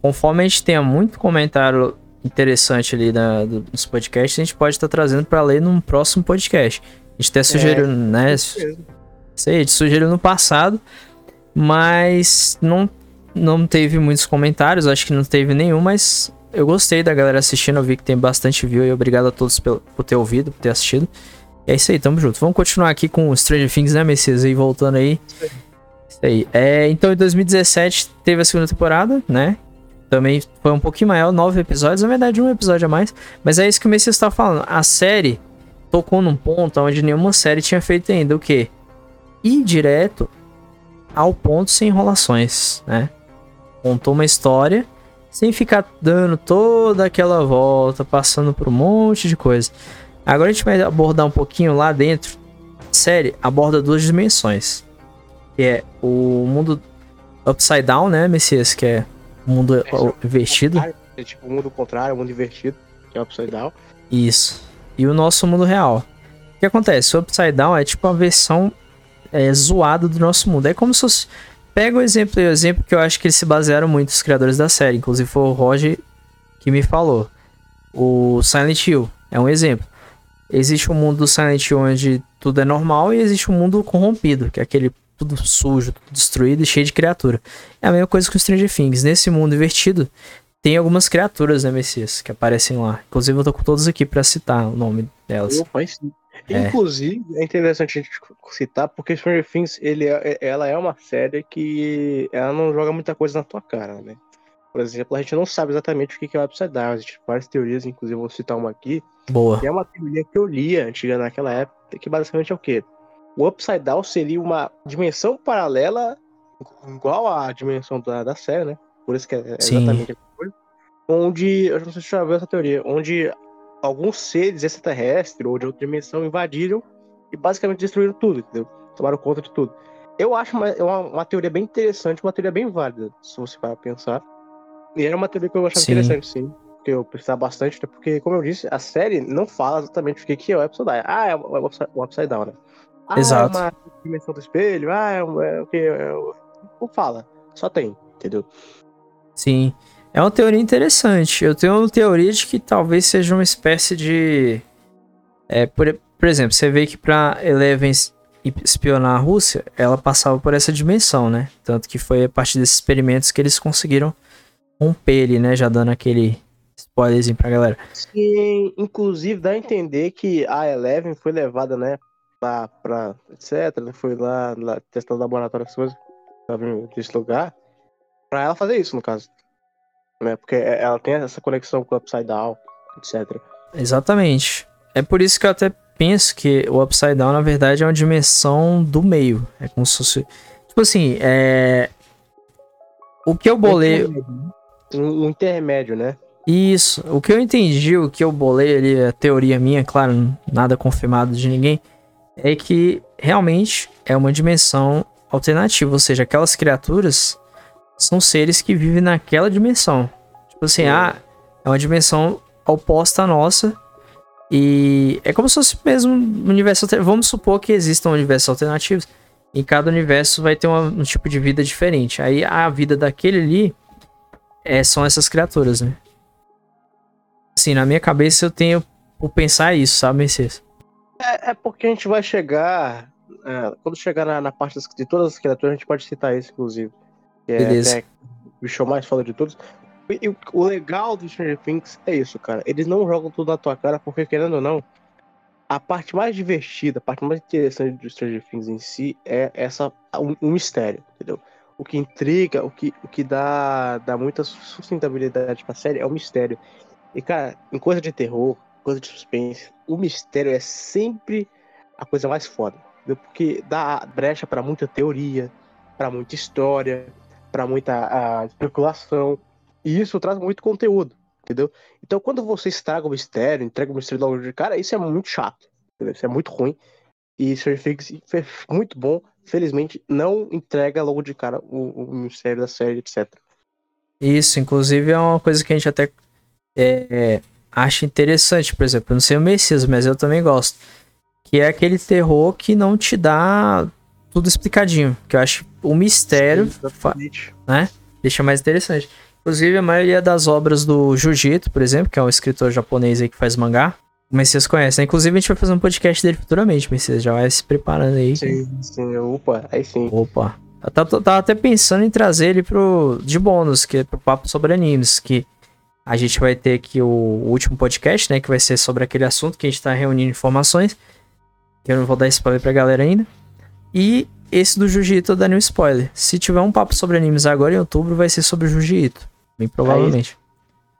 Conforme a gente tenha muito comentário interessante ali na, dos podcasts, a gente pode estar tá trazendo para ler num próximo podcast. A gente até sugeriu, é, né? Isso aí, a gente sugeriu no passado, mas não, não teve muitos comentários, acho que não teve nenhum, mas eu gostei da galera assistindo, eu vi que tem bastante view e obrigado a todos por, por ter ouvido, por ter assistido. E é isso aí, tamo junto. Vamos continuar aqui com Stranger Things, né, Messias? Aí voltando aí. Isso aí. É, então, em 2017 teve a segunda temporada, né? Também foi um pouquinho maior, nove episódios, na verdade um episódio a mais. Mas é isso que o Messias está falando. A série tocou num ponto onde nenhuma série tinha feito ainda. O quê? Ir direto ao ponto sem enrolações, né? Contou uma história sem ficar dando toda aquela volta, passando por um monte de coisa. Agora a gente vai abordar um pouquinho lá dentro. A série aborda duas dimensões. Que é o mundo upside down, né, Messias? Que é mundo é, invertido. É tipo o mundo contrário, o mundo invertido, que é o Upside Down. Isso. E o nosso mundo real. O que acontece? O Upside Down é tipo a versão é, zoada do nosso mundo. É como se fosse. Pega o exemplo, o exemplo que eu acho que eles se basearam muito, os criadores da série. Inclusive foi o Roger que me falou. O Silent Hill é um exemplo. Existe um mundo do Silent Hill onde tudo é normal e existe um mundo corrompido, que é aquele tudo sujo, tudo destruído e cheio de criatura. É a mesma coisa com Stranger Things. Nesse mundo invertido, tem algumas criaturas, né, Messias, que aparecem lá. Inclusive, eu tô com todos aqui para citar o nome delas. Opa, sim. É. Inclusive, é interessante a gente citar, porque Stranger Things, ele é, ela é uma série que ela não joga muita coisa na tua cara, né? Por exemplo, a gente não sabe exatamente o que é o Upside Down. Existem várias teorias, inclusive vou citar uma aqui. Boa. Que é uma teoria que eu lia antiga naquela época, que basicamente é o quê? o Upside Down seria uma dimensão paralela, igual à dimensão da, da série, né? Por isso que é exatamente a coisa. Onde, eu não sei se você já viu essa teoria, onde alguns seres extraterrestres ou de outra dimensão invadiram e basicamente destruíram tudo, entendeu? Tomaram conta de tudo. Eu acho uma, uma, uma teoria bem interessante, uma teoria bem válida, se você para pensar. E era uma teoria que eu achava sim. interessante, sim. Que eu precisava bastante, né? porque, como eu disse, a série não fala exatamente o que é o Upside Down. Ah, é o Upside Down, né? Ah, Exato. é uma dimensão do espelho, ah, é, é o que. É, não fala, só tem, entendeu? Sim. É uma teoria interessante. Eu tenho uma teoria de que talvez seja uma espécie de. É, por, por exemplo, você vê que pra Eleven espionar a Rússia, ela passava por essa dimensão, né? Tanto que foi a partir desses experimentos que eles conseguiram romper ele, né? Já dando aquele spoilerzinho pra galera. Sim, inclusive dá a entender que a Eleven foi levada, né? Pra, pra etc. Né, foi lá, lá testando laboratório, as coisas, desse lugar, pra ela fazer isso, no caso né? Porque é, ela tem essa conexão com o Upside Down, etc. Exatamente. É por isso que eu até penso que o Upside Down, na verdade, é uma dimensão do meio. É como se fosse. Tipo assim, é. O que eu bolei. Um intermédio, né? Isso. O que eu entendi, o que eu bolei ali, a teoria minha, claro, nada confirmado de ninguém, é que realmente é uma dimensão alternativa. Ou seja, aquelas criaturas são seres que vivem naquela dimensão. Tipo assim, é. ah, é uma dimensão oposta à nossa. E é como se fosse mesmo um universo Vamos supor que existam universos alternativos. E cada universo vai ter uma, um tipo de vida diferente. Aí a vida daquele ali é, são essas criaturas, né? Assim, na minha cabeça eu tenho por pensar isso, sabe, Messias? É, é porque a gente vai chegar. É, quando chegar na, na parte das, de todas as criaturas, a gente pode citar isso, inclusive que é Beleza. é o show mais foda de todos. E, e, o legal do Stranger Things é isso, cara. Eles não jogam tudo na tua cara, porque querendo ou não, a parte mais divertida, a parte mais interessante do Stranger Things em si é essa um, um mistério, entendeu? O que intriga, o que, o que dá, dá muita sustentabilidade pra série é o mistério. E, cara, em coisa de terror, coisa de suspense, o mistério é sempre a coisa mais foda. Entendeu? Porque dá brecha para muita teoria, para muita história, para muita especulação. E isso traz muito conteúdo, entendeu? Então, quando você estraga o mistério, entrega o mistério logo de cara, isso é muito chato, entendeu? Isso é muito ruim. E Things foi muito bom. Felizmente, não entrega logo de cara o, o mistério da série, etc. Isso, inclusive, é uma coisa que a gente até é, acha interessante. Por exemplo, eu não sei o Messias, mas eu também gosto. Que é aquele terror que não te dá tudo explicadinho. Que eu acho o mistério, Sim, né? Deixa mais interessante. Inclusive, a maioria das obras do Jujito, por exemplo, que é um escritor japonês aí que faz mangá, o Messias conhece, né? Inclusive, a gente vai fazer um podcast dele futuramente, Messias. Já vai se preparando aí. Sim, sim. Opa, aí sim. Opa. Eu tava, tava até pensando em trazer ele pro, de bônus, que é pro papo sobre animes, que a gente vai ter aqui o, o último podcast, né? Que vai ser sobre aquele assunto que a gente tá reunindo informações. Que eu não vou dar spoiler pra galera ainda. E esse do Jiu-Jitsu dando um spoiler. Se tiver um papo sobre animes agora em outubro, vai ser sobre o Jiu-Jitsu. Bem provavelmente.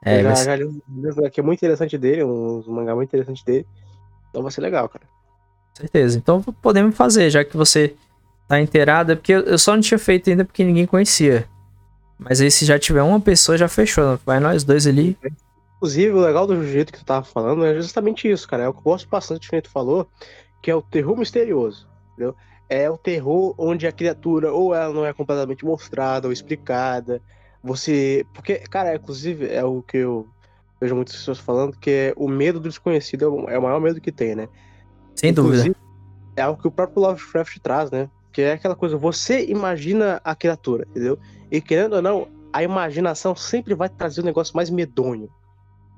É, já, já li um aqui muito interessante dele, um, um mangá muito interessante dele. Então vai ser legal, cara. Certeza. Então podemos fazer, já que você tá inteirado. É porque eu só não tinha feito ainda porque ninguém conhecia. Mas aí se já tiver uma pessoa, já fechou. Vai nós dois ali. Inclusive, o legal do Jiu-Jitsu que tu tava falando é justamente isso, cara. É o que eu gosto bastante que tu falou, que é o terror misterioso. Entendeu? é o terror onde a criatura ou ela não é completamente mostrada ou explicada. Você. Porque, cara, inclusive, é o que eu vejo muitas pessoas falando, que é o medo do desconhecido é o maior medo que tem, né? Sem inclusive, dúvida. É algo que o próprio Lovecraft traz, né? Que é aquela coisa, você imagina a criatura, entendeu? E querendo ou não, a imaginação sempre vai trazer um negócio mais medonho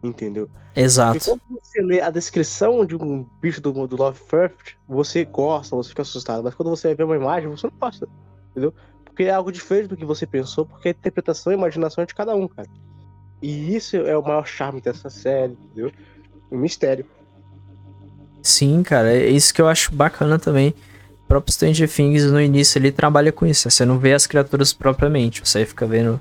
entendeu? Exato. E quando você lê a descrição de um bicho do, do Lovecraft, você gosta, você fica assustado, mas quando você vê uma imagem, você não gosta, entendeu? Porque é algo diferente do que você pensou, porque a interpretação e a imaginação é de cada um, cara. E isso é o maior charme dessa série, entendeu? O mistério. Sim, cara, é isso que eu acho bacana também. O próprio Stranger Things no início ele trabalha com isso. Você não vê as criaturas propriamente, você fica vendo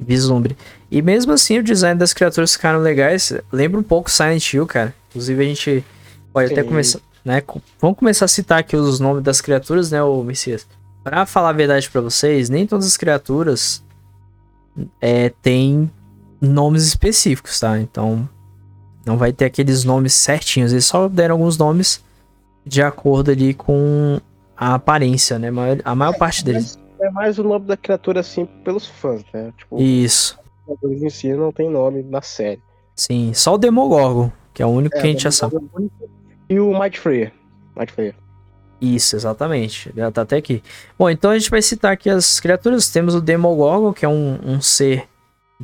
vislumbre. E mesmo assim, o design das criaturas ficaram legais. Lembra um pouco Silent Hill, cara. Inclusive, a gente pode Sim. até começar, né? Vamos começar a citar aqui os nomes das criaturas, né, o Messias? Pra falar a verdade para vocês, nem todas as criaturas é, têm nomes específicos, tá? Então, não vai ter aqueles nomes certinhos. Eles só deram alguns nomes de acordo ali com a aparência, né? A maior parte deles é mais o nome da criatura, assim, pelos fãs, né? Tipo, Isso. Os em si não tem nome na série. Sim, só o Demogorgon, que é o único é, que a gente já sabe. E o Might Freya. Might Freya. Isso, exatamente. Já tá até aqui. Bom, então a gente vai citar aqui as criaturas. Temos o Demogorgon, que é um, um ser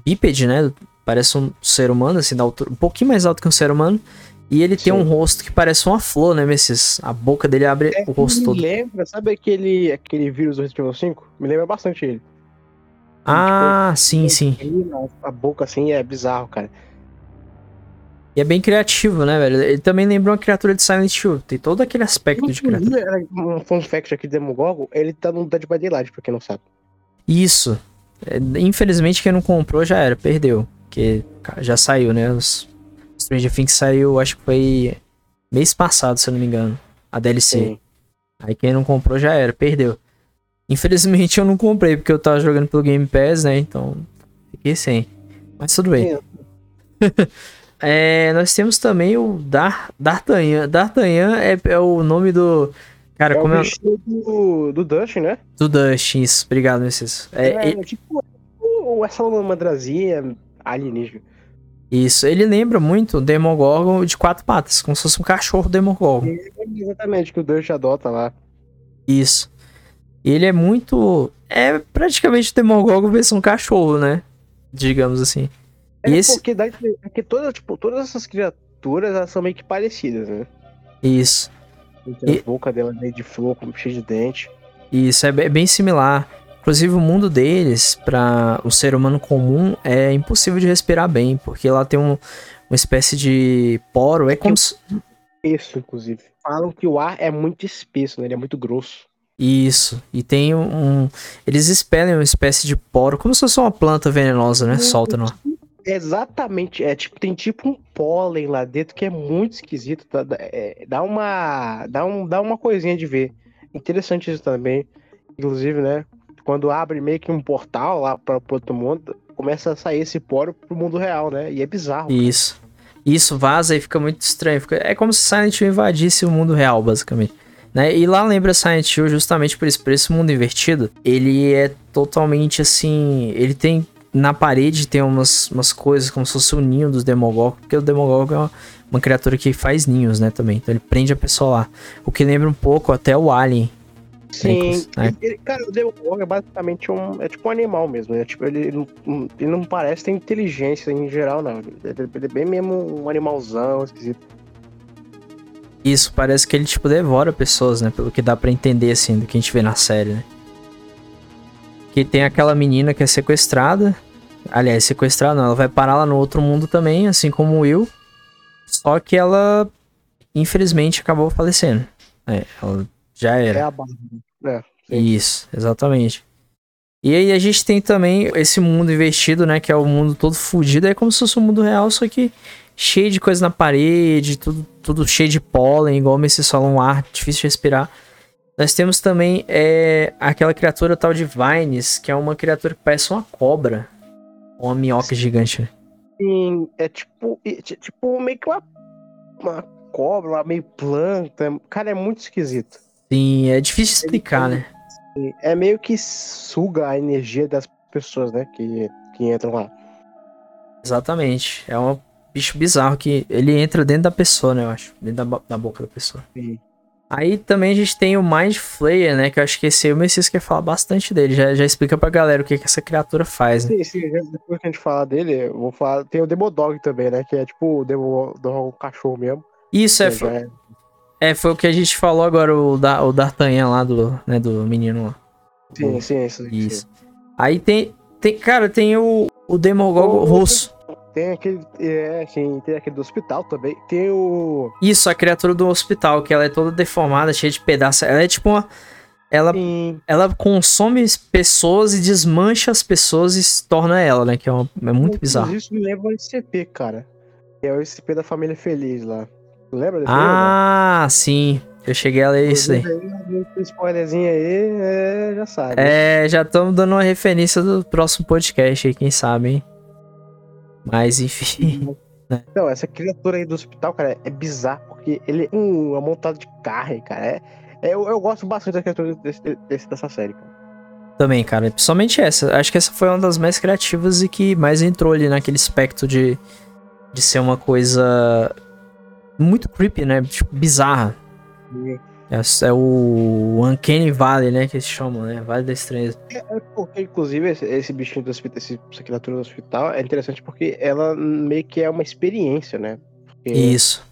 bípede, né? Parece um ser humano, assim, da altura, um pouquinho mais alto que um ser humano. E ele Sim. tem um rosto que parece uma flor, né, Messias? A boca dele abre é, o rosto me todo. Me lembra, sabe aquele, aquele vírus do Resident Evil 5? Me lembra bastante ele. Ah, tipo, sim, sim. A boca assim é bizarro, cara. E é bem criativo, né, velho? Ele também lembra uma criatura de Silent Hill. Tem todo aquele aspecto de criatura. Um fun fact aqui do Demogorgon, ele tá no Dead by Daylight, pra quem não sabe. Isso. É, infelizmente, quem não comprou já era, perdeu. Porque já saiu, né? Os Stranger Things saiu, acho que foi mês passado, se eu não me engano. A DLC. Sim. Aí quem não comprou já era, perdeu. Infelizmente eu não comprei, porque eu tava jogando pelo Game Pass, né? Então fiquei sem. Mas tudo bem. é, nós temos também o Dar, D'Artagnan. D'Artagnan é, é o nome do. Cara, é como o é... do, do Dust, né? Do Dust, isso. Obrigado, Messias. É, é, é, tipo essa madrazinha alienígena. Isso, ele lembra muito o Demogorgon de quatro patas, como se fosse um cachorro Demogorgon. É, exatamente, que o Dust adota lá. Isso. Ele é muito. É praticamente o Demogorgon versão cachorro, né? Digamos assim. É esse... porque, dá, porque todas, tipo, todas essas criaturas elas são meio que parecidas, né? Isso. Então, e... A boca dela meio de flor, cheia de dente. Isso, é bem similar. Inclusive, o mundo deles, para o ser humano comum, é impossível de respirar bem, porque lá tem um, uma espécie de poro. É como se. Isso, inclusive. Falam que o ar é muito espesso, né? Ele é muito grosso. Isso. E tem um. Eles expelam uma espécie de poro, como se fosse uma planta venenosa, né? Solta no. Exatamente. É tipo, tem tipo um pólen lá dentro que é muito esquisito. Dá, é, dá uma. Dá, um, dá uma coisinha de ver. Interessante isso também. Inclusive, né? Quando abre meio que um portal lá para outro mundo, começa a sair esse poro pro mundo real, né? E é bizarro. Isso. Cara. Isso vaza e fica muito estranho. Fica... É como se Silent Hill invadisse o mundo real, basicamente. Né? E lá lembra Silent Hill justamente por isso, por esse mundo invertido. Ele é totalmente assim. Ele tem. Na parede tem umas, umas coisas como se fosse o ninho dos Demogorgon, porque o Demogorgon é uma, uma, criatura que faz ninhos, né, também. Então ele prende a pessoa lá. O que lembra um pouco até o Alien. Sim, né? ele, cara, o Demogorgon é basicamente um. É tipo um animal mesmo. Né? Tipo, ele, ele, não, ele não parece ter inteligência em geral, não. Ele, ele é bem mesmo um animalzão, esquisito. Isso, parece que ele, tipo, devora pessoas, né? Pelo que dá para entender, assim, do que a gente vê na série, né? Que tem aquela menina que é sequestrada. Aliás, sequestrada não, ela vai parar lá no outro mundo também, assim como o Will. Só que ela, infelizmente, acabou falecendo. É, ela já era. É a. É, Isso, exatamente. E aí a gente tem também esse mundo investido, né? Que é o mundo todo fudido. É como se fosse um mundo real, só que cheio de coisa na parede, tudo, tudo cheio de pólen, igual o falam, um ar difícil de respirar. Nós temos também é, aquela criatura tal de Vines, que é uma criatura que parece uma cobra. Uma minhoca gigante. Sim, é tipo, tipo meio que uma, uma cobra, uma meio planta. Cara, é muito esquisito. Sim, é difícil explicar, né? É meio que suga a energia das pessoas, né? Que, que entram lá. Exatamente. É uma bicho bizarro que ele entra dentro da pessoa, né? Eu acho. Dentro da, da boca da pessoa. Sim. Aí também a gente tem o Mind Flayer, né? Que eu acho que esse aí o Messias quer falar bastante dele. Já, já explica pra galera o que, que essa criatura faz, né? Sim, sim. Depois que a gente falar dele, eu vou falar. Tem o Demodog também, né? Que é tipo o Demodog cachorro mesmo. Isso, é, foi, é... é. foi o que a gente falou agora, o, da, o D'Artagnan lá do, né, do menino lá. Sim, o, sim, isso. Isso. Sim. Aí tem, tem. Cara, tem o, o Demogorgon rosso. Tem aquele. É, tem, tem aquele do hospital também. Tem o. Isso, a criatura do hospital, que ela é toda deformada, cheia de pedaços. Ela é tipo uma. Ela, ela consome pessoas e desmancha as pessoas e se torna ela, né? Que é, uma, é muito bizarro. Isso me lembra ao SCP, cara. É o SCP da Família Feliz lá. Lembra desse Ah, filme? sim. Eu cheguei a ler isso aí. Spoilerzinho aí, é, já sabe. É, já estamos dando uma referência do próximo podcast aí, quem sabe, hein? Mas enfim. Né? Não, essa criatura aí do hospital, cara, é bizarro, porque ele é um amontado de carne, cara. É, é, eu, eu gosto bastante da criatura desse, desse, dessa série, cara. Também, cara. Principalmente essa. Acho que essa foi uma das mais criativas e que mais entrou ali naquele aspecto de, de ser uma coisa muito creepy, né? Tipo, bizarra. É, é o Uncanny Valley, né? Que eles chamam, né? Vale da Estranheza. É, é porque, inclusive, esse, esse bichinho do hospital, essa criatura do hospital é interessante porque ela meio que é uma experiência, né? Porque Isso.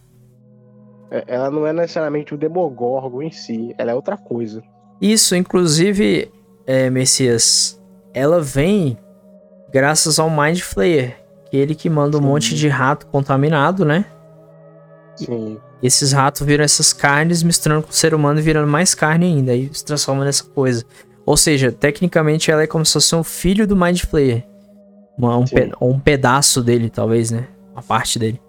É, ela não é necessariamente o Demogorgon em si, ela é outra coisa. Isso, inclusive, é, Messias, ela vem graças ao Mind Flayer, que é ele que manda um Sim. monte de rato contaminado, né? Sim. E esses ratos viram essas carnes misturando com o ser humano e virando mais carne ainda. E se transforma nessa coisa. Ou seja, tecnicamente ela é como se fosse um filho do Mind Flayer. Uma, um, pe um pedaço dele, talvez, né? Uma parte dele.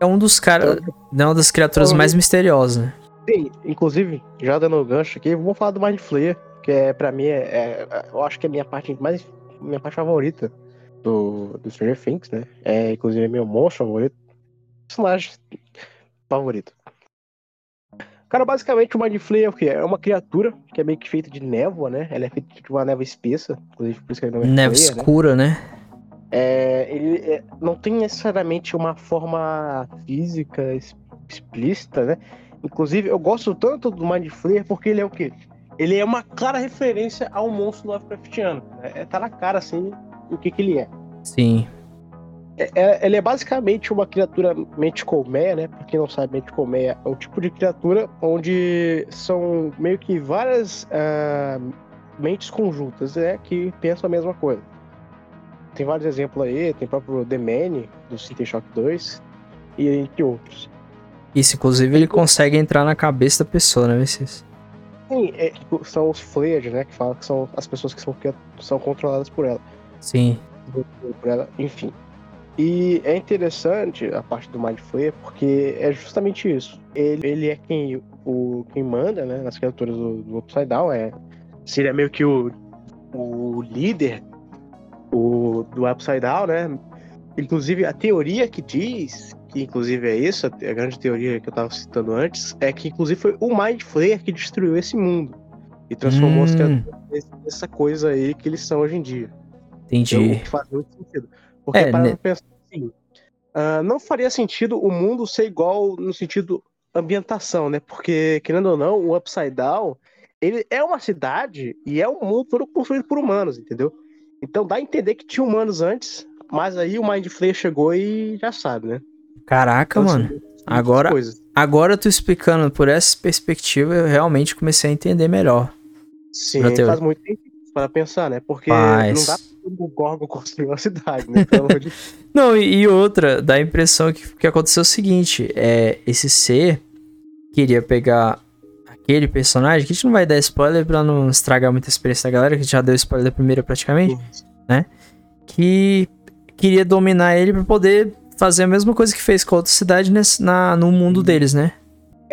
É um dos caras. É uma das criaturas mais misteriosas, né? Sim, inclusive, já dando gancho aqui, vamos falar do Mind Flayer, que é, pra mim, é, é, eu acho que é a minha parte mais. Minha parte favorita do, do Stranger Things, né? É, inclusive, é meu monstro favorito. Personagem favorito. Cara, basicamente o Mind Flayer é o quê? É uma criatura que é meio que feita de névoa, né? Ela é feita de uma névoa espessa, inclusive por isso que ele não é Flayer, né? escura, né? né? É, ele é, não tem necessariamente uma forma física explícita, né? Inclusive, eu gosto tanto do Mind Flayer porque ele é o quê? Ele é uma clara referência ao monstro Lovecraftiano. Né? É, tá na cara, assim, o que que ele é. Sim. É, é, ele é basicamente uma criatura mente colmeia, né? Pra quem não sabe, mente colmeia é um tipo de criatura onde são meio que várias uh, mentes conjuntas, né? Que pensam a mesma coisa. Tem vários exemplos aí, tem o próprio The Man, do System Shock 2, e entre outros. Isso, inclusive, ele consegue entrar na cabeça da pessoa, né, Messias? Sim, é, tipo, são os Flayers, né? Que falam que são as pessoas que são, que são controladas por ela. Sim. Por ela, enfim. E é interessante a parte do Mind Flayer porque é justamente isso. Ele, ele é quem, o, quem manda né, nas criaturas do, do Upside Down. É, seria meio que o, o líder o, do Upside Down, né? Inclusive, a teoria que diz, que inclusive é isso, a grande teoria que eu estava citando antes, é que inclusive foi o Mind Flayer que destruiu esse mundo e transformou hum. as criaturas nessa coisa aí que eles são hoje em dia. Entendi. Então, faz muito sentido. Porque é, para né? pensar assim, uh, não faria sentido o mundo ser igual no sentido ambientação, né? Porque, querendo ou não, o Upside Down, ele é uma cidade e é um mundo todo construído por humanos, entendeu? Então dá a entender que tinha humanos antes, mas aí o Mind Flayer chegou e já sabe, né? Caraca, então, mano. Assim, agora, agora tu explicando por essa perspectiva, eu realmente comecei a entender melhor. Sim, faz muito tempo para pensar, né? Porque não dá o Gorgon construiu a cidade, né? De... Não, e, e, outra, dá a impressão que, que aconteceu o seguinte: é, esse ser queria pegar aquele personagem, que a gente não vai dar spoiler pra não estragar muita experiência da galera, que já deu spoiler da primeira praticamente, né? Que queria dominar ele para poder fazer a mesma coisa que fez com a outra cidade nesse, na, no mundo deles, né?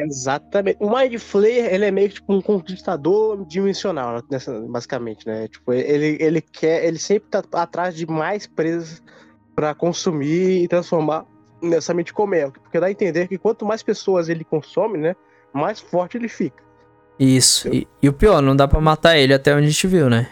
Exatamente. O Mind Flayer, ele é meio que tipo um conquistador dimensional, nessa, basicamente, né? Tipo, ele, ele quer, ele sempre tá atrás de mais presas para consumir e transformar nessa mente comer, porque dá a entender que quanto mais pessoas ele consome, né, mais forte ele fica. Isso. E, e, o pior, não dá para matar ele até onde a gente viu, né?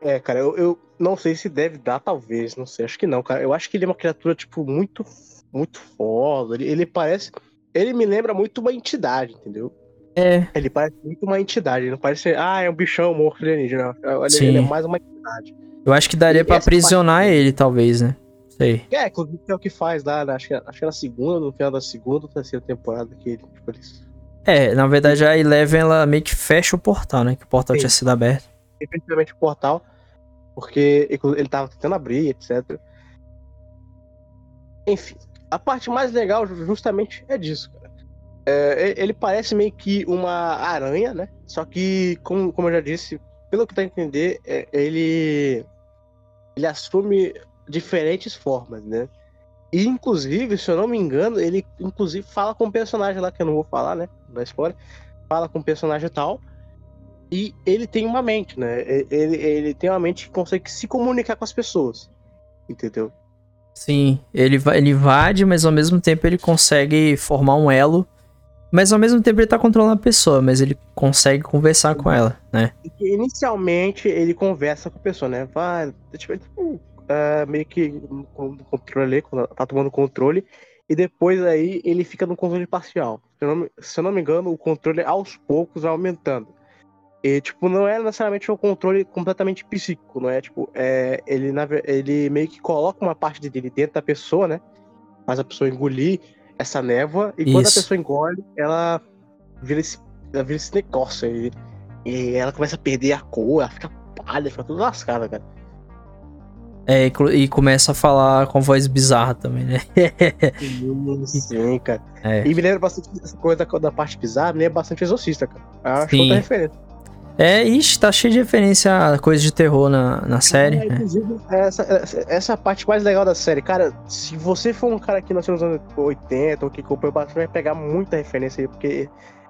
É, cara, eu, eu não sei se deve dar, talvez, não sei, acho que não, cara. Eu acho que ele é uma criatura, tipo, muito, muito foda. Ele, ele parece ele me lembra muito uma entidade, entendeu? É. Ele parece muito uma entidade, ele não parece, ah, é um bichão morto alienígena. Ele, Sim. ele é mais uma entidade. Eu acho que daria para aprisionar parte... ele, talvez, né? Sei. É, inclusive é o que faz lá, né? acho, que, acho que é na segunda, no final da segunda ou terceira temporada que ele, tipo, eles... É, na verdade a Eleven, ela meio que fecha o portal, né? Que o portal Sim. tinha sido aberto. Efetivamente o portal, porque ele tava tentando abrir, etc. Enfim, a parte mais legal justamente é disso, cara. É, ele parece meio que uma aranha, né? Só que, como, como eu já disse, pelo que tá a entender, é, ele, ele assume diferentes formas, né? E, inclusive, se eu não me engano, ele inclusive fala com um personagem lá, que eu não vou falar, né? Da spoiler. Fala com um personagem tal. E ele tem uma mente, né? Ele, ele tem uma mente que consegue se comunicar com as pessoas. Entendeu? Sim, ele, ele invade, mas ao mesmo tempo ele consegue formar um elo. Mas ao mesmo tempo ele tá controlando a pessoa, mas ele consegue conversar com ela, né? Inicialmente ele conversa com a pessoa, né? Vai, tipo, uh, meio que com controle, tá tomando controle, e depois aí ele fica no controle parcial. Se eu, não, se eu não me engano, o controle aos poucos vai aumentando. E, tipo, não é necessariamente um controle completamente psíquico, não é? Tipo, é, ele, ele meio que coloca uma parte dele dentro da pessoa, né? Faz a pessoa engolir essa névoa, e Isso. quando a pessoa engole, ela vira esse, ela vira esse negócio aí. E ela começa a perder a cor, ela fica pálida, fica tudo lascada, cara. É, e começa a falar com voz bizarra também, né? Sim, cara. É. E me lembra bastante essa coisa da, da parte bizarra, me lembra bastante Exorcista, cara. Acho Sim. outra referência. É, ixi, tá cheio de referência a coisa de terror na, na série. É, né? essa, essa, essa parte mais legal da série, cara, se você for um cara que nasceu nos anos 80 ou que comprou bastante, vai pegar muita referência aí, porque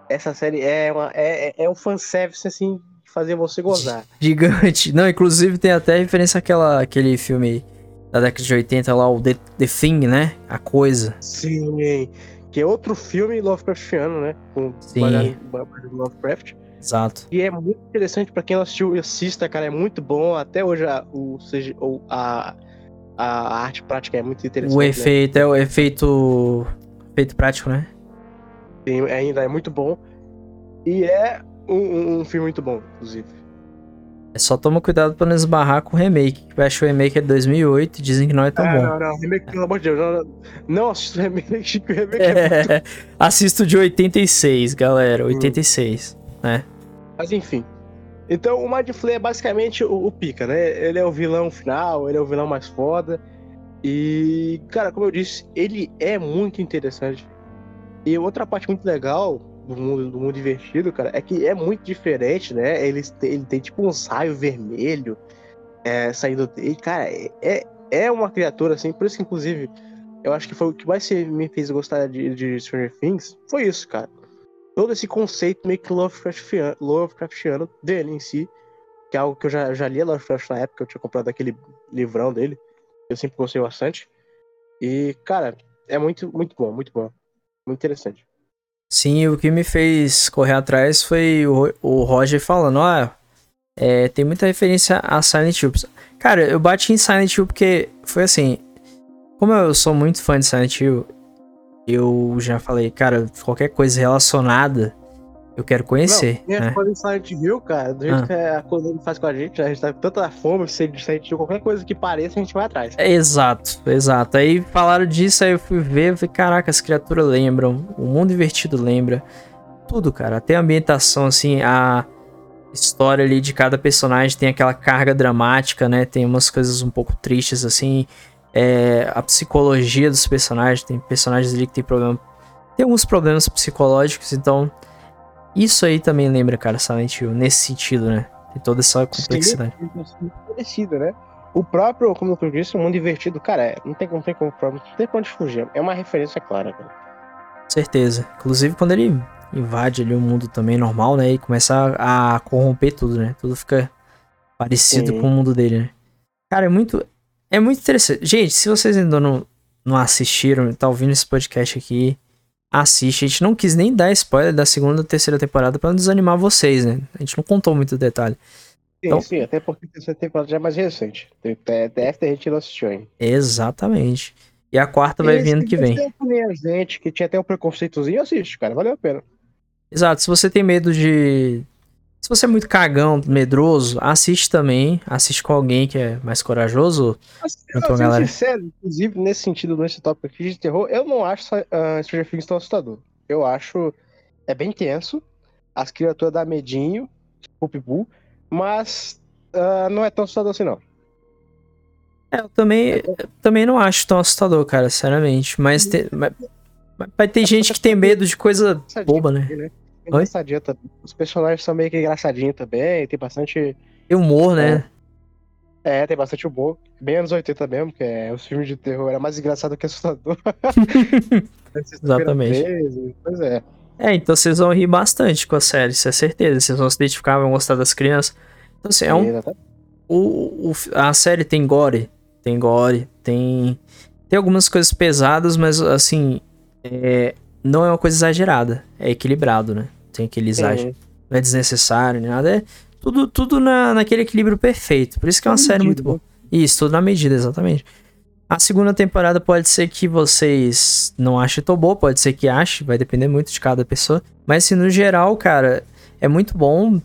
essa série é, uma, é, é, é um fanservice, assim, fazer você gozar. Gigante. Não, inclusive tem até referência àquela, àquele filme da década de 80 lá, o The, The Thing, né? A Coisa. Sim, que é outro filme Lovecraftiano, né? Com Sim. Lovecraft. Exato. E é muito interessante para quem não assistiu e assista, cara, é muito bom. Até hoje a, o, ou a, a arte prática é muito interessante. O né? efeito, né? é o efeito, efeito prático, né? Sim, ainda é muito bom. E é um, um, filme muito bom, inclusive. É só toma cuidado pra não esbarrar com o remake, que eu acho que o remake é de 2008 e dizem que não é tão é, bom. Não, não, remake, pelo amor de Deus, não, não assisto o remake, o remake é, é muito... Assisto de 86, galera, 86, hum. né? Mas enfim. Então o Mind Flay é basicamente o, o pica, né? Ele é o vilão final, ele é o vilão mais foda. E, cara, como eu disse, ele é muito interessante. E outra parte muito legal do mundo, do mundo invertido, cara, é que é muito diferente, né? Ele tem, ele tem tipo um saio vermelho é, saindo dele. Cara, é, é uma criatura assim, por isso que, inclusive, eu acho que foi o que mais me fez gostar de, de Stranger Things. Foi isso, cara. Todo esse conceito meio que Lovecraftiano, Lovecraftiano dele em si, que é algo que eu já, já li Lovecraft na época, eu tinha comprado aquele livrão dele. Eu sempre gostei bastante. E, cara, é muito, muito bom, muito bom. Muito interessante. Sim, o que me fez correr atrás foi o, o Roger falando, ah, é, tem muita referência a Silent Hill. Cara, eu bati em Silent Hill porque foi assim, como eu sou muito fã de Silent Hill, eu já falei, cara, qualquer coisa relacionada eu quero conhecer. Não, né? quando Silent Hill, cara, do jeito ah. que a Konami faz com a gente, a gente tá com tanta fome, se de Silent Hill, qualquer coisa que pareça, a gente vai atrás. É, exato, exato. Aí falaram disso, aí eu fui ver, falei, caraca, as criaturas lembram, o mundo invertido lembra. Tudo, cara. Até a ambientação, assim, a história ali de cada personagem tem aquela carga dramática, né? Tem umas coisas um pouco tristes, assim. É, a psicologia dos personagens, tem personagens ali que tem problema. Tem alguns problemas psicológicos, então isso aí também lembra, cara, Silent Hill, nesse sentido, né? Tem toda essa complexidade. Sim, parecido, né? O próprio, como eu disse, o mundo invertido, cara, é, não tem, não tem como, não tem pra onde fugir. É uma referência clara, cara. Certeza. Inclusive quando ele invade ali o mundo também normal, né? E começa a, a corromper tudo, né? Tudo fica parecido Sim. com o mundo dele, né? Cara, é muito. É muito interessante. Gente, se vocês ainda não, não assistiram, tá ouvindo esse podcast aqui, assiste. A gente não quis nem dar spoiler da segunda e terceira temporada para não desanimar vocês, né? A gente não contou muito detalhe. Sim, então, sim, até porque a terceira temporada já é mais recente. Até a gente não assistiu ainda. Exatamente. E a quarta vai vindo que vem. Gente, que tinha até um preconceitozinho, assiste, cara. Valeu a pena. Exato. Se você tem medo de se você é muito cagão, medroso, assiste também. Assiste com alguém que é mais corajoso. Assim, eu, galera. sincero, inclusive, nesse sentido, nesse tópico aqui de terror, eu não acho uh, Stranger Things tão assustador. Eu acho. É bem tenso. As criaturas dão medinho, tipo mas uh, não é tão assustador assim, não. É, eu também, eu também não acho tão assustador, cara, sinceramente. Mas, te, mas, mas tem gente que tem medo de coisa boba, né? Engraçadinha também. Os personagens são meio que engraçadinhos também, tem bastante. Tem humor, né? É, tem bastante humor. Bem anos 80 mesmo, que é, os filmes de terror era mais engraçado que assustador. Exatamente. pois é. É, então vocês vão rir bastante com a série, isso é certeza. Vocês vão se identificar, vão gostar das crianças. Então, assim, é um. O, o, a série tem gore, tem gore, tem. Tem algumas coisas pesadas, mas assim. É, não é uma coisa exagerada, é equilibrado, né? Tem aquele exagero. Não é desnecessário nem nada. É tudo, tudo na, naquele equilíbrio perfeito. Por isso que é uma série medida. muito boa. Isso, tudo na medida, exatamente. A segunda temporada pode ser que vocês não achem tão boa, pode ser que ache, vai depender muito de cada pessoa. Mas assim, no geral, cara, é muito bom.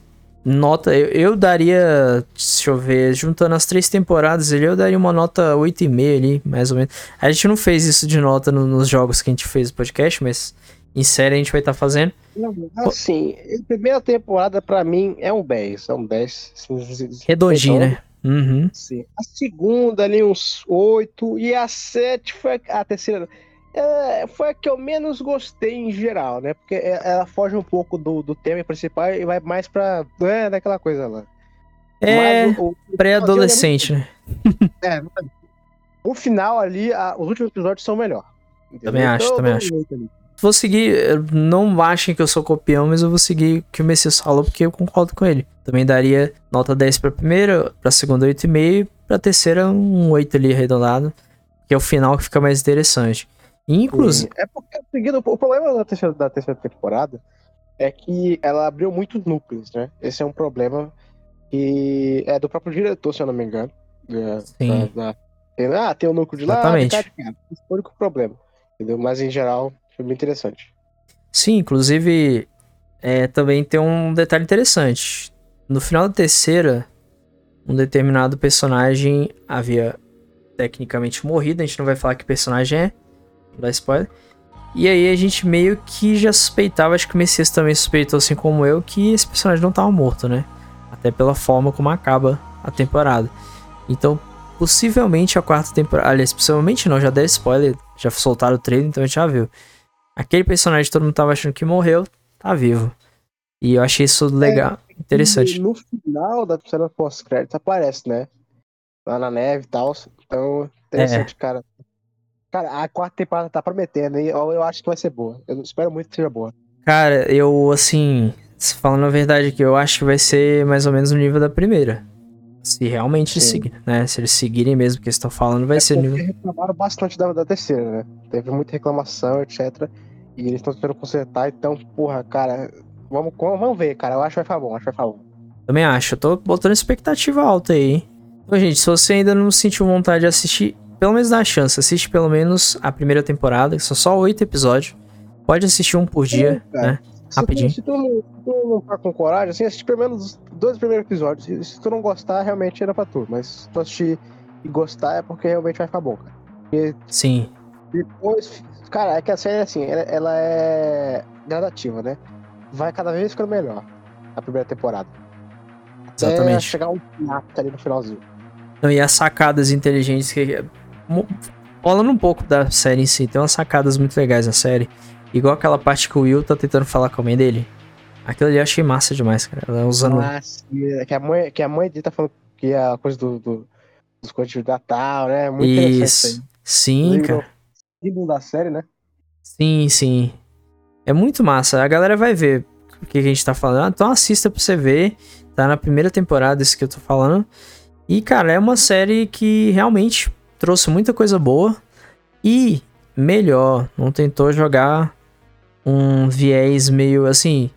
Nota, eu, eu daria, deixa eu ver, juntando as três temporadas ali, eu daria uma nota 8,5 ali, mais ou menos. A gente não fez isso de nota no, nos jogos que a gente fez o podcast, mas em série a gente vai estar tá fazendo. Assim, a primeira temporada para mim é um 10, é um 10. Redondinho, né? Uhum. Sim. A segunda ali uns 8 e a 7 foi a terceira. É, foi a que eu menos gostei em geral, né? Porque é, ela foge um pouco do, do tema principal e vai mais pra. É, daquela coisa lá. É, pré-adolescente, né? É, o final ali, a, os últimos episódios são melhor. Entendeu? Também acho, então, também acho. Vou seguir, não achem que eu sou copião, mas eu vou seguir o que o Messias falou porque eu concordo com ele. Também daria nota 10 pra primeira, pra segunda 8,5, pra terceira um 8 ali arredondado, que é o final que fica mais interessante. Inclusive. É porque, seguindo, o problema da terceira, da terceira temporada é que ela abriu muitos núcleos, né? Esse é um problema que é do próprio diretor, se eu não me engano. Sim. Da, da, ah, tem o um núcleo de lá, Exatamente. Esse é o único problema. Entendeu? Mas em geral, foi bem interessante. Sim, inclusive, é, também tem um detalhe interessante. No final da terceira, um determinado personagem havia tecnicamente morrido. A gente não vai falar que personagem é, dá spoiler. E aí a gente meio que já suspeitava, acho que o Messias também suspeitou, assim como eu, que esse personagem não estava morto, né? Até pela forma como acaba a temporada. Então, possivelmente a quarta temporada. Aliás, possivelmente não, já dei spoiler, já soltaram o trailer, então a gente já viu. Aquele personagem que todo mundo tava achando que morreu, tá vivo. E eu achei isso legal, é, interessante. no final da cena pós-crédito aparece, né? Lá na neve e tal. Então, interessante, é. cara. Cara, a quarta temporada tá prometendo, e eu, eu acho que vai ser boa. Eu espero muito que seja boa. Cara, eu, assim, falando a verdade aqui, eu acho que vai ser mais ou menos no nível da primeira. Se realmente seguir, né? Se eles seguirem mesmo o que estão falando, vai é ser nível. Eles reclamaram bastante da, da terceira, né? Teve muita reclamação, etc. E eles estão tentando consertar, então, porra, cara, vamos, vamos ver, cara. Eu acho que vai ficar bom, acho que vai ficar bom. Também acho, eu tô botando expectativa alta aí, hein? Então, gente, se você ainda não sentiu vontade de assistir, pelo menos dá a chance. Assiste pelo menos a primeira temporada, que são só oito episódios. Pode assistir um por dia, é, né? Rapidinho. Se tu, não, tu não tá com coragem, assim, assiste pelo menos os dois primeiros episódios. Se tu não gostar, realmente era pra tu. Mas se tu assistir e gostar, é porque realmente vai ficar bom, cara. Porque Sim. Depois, cara, é que a série, assim, ela, ela é gradativa, né? Vai cada vez ficando melhor a primeira temporada. Exatamente. Até chegar um mata ali no finalzinho. Não, e as sacadas inteligentes que. Falando um pouco da série em si, tem umas sacadas muito legais na série. Igual aquela parte que o Will tá tentando falar com a mãe dele. Aquilo ali eu achei massa demais, cara. Ela usando. Ah, que a mãe, que a mãe dele tá falando que é a coisa do, do dos coisas de Natal, né? Muito Isso. Sim, cara. Símbolo da série, né? Sim, sim. É muito massa. A galera vai ver o que a gente tá falando. Então assista pra você ver. Tá na primeira temporada isso que eu tô falando. E, cara, é uma série que realmente trouxe muita coisa boa. E, melhor, não tentou jogar um viés meio assim.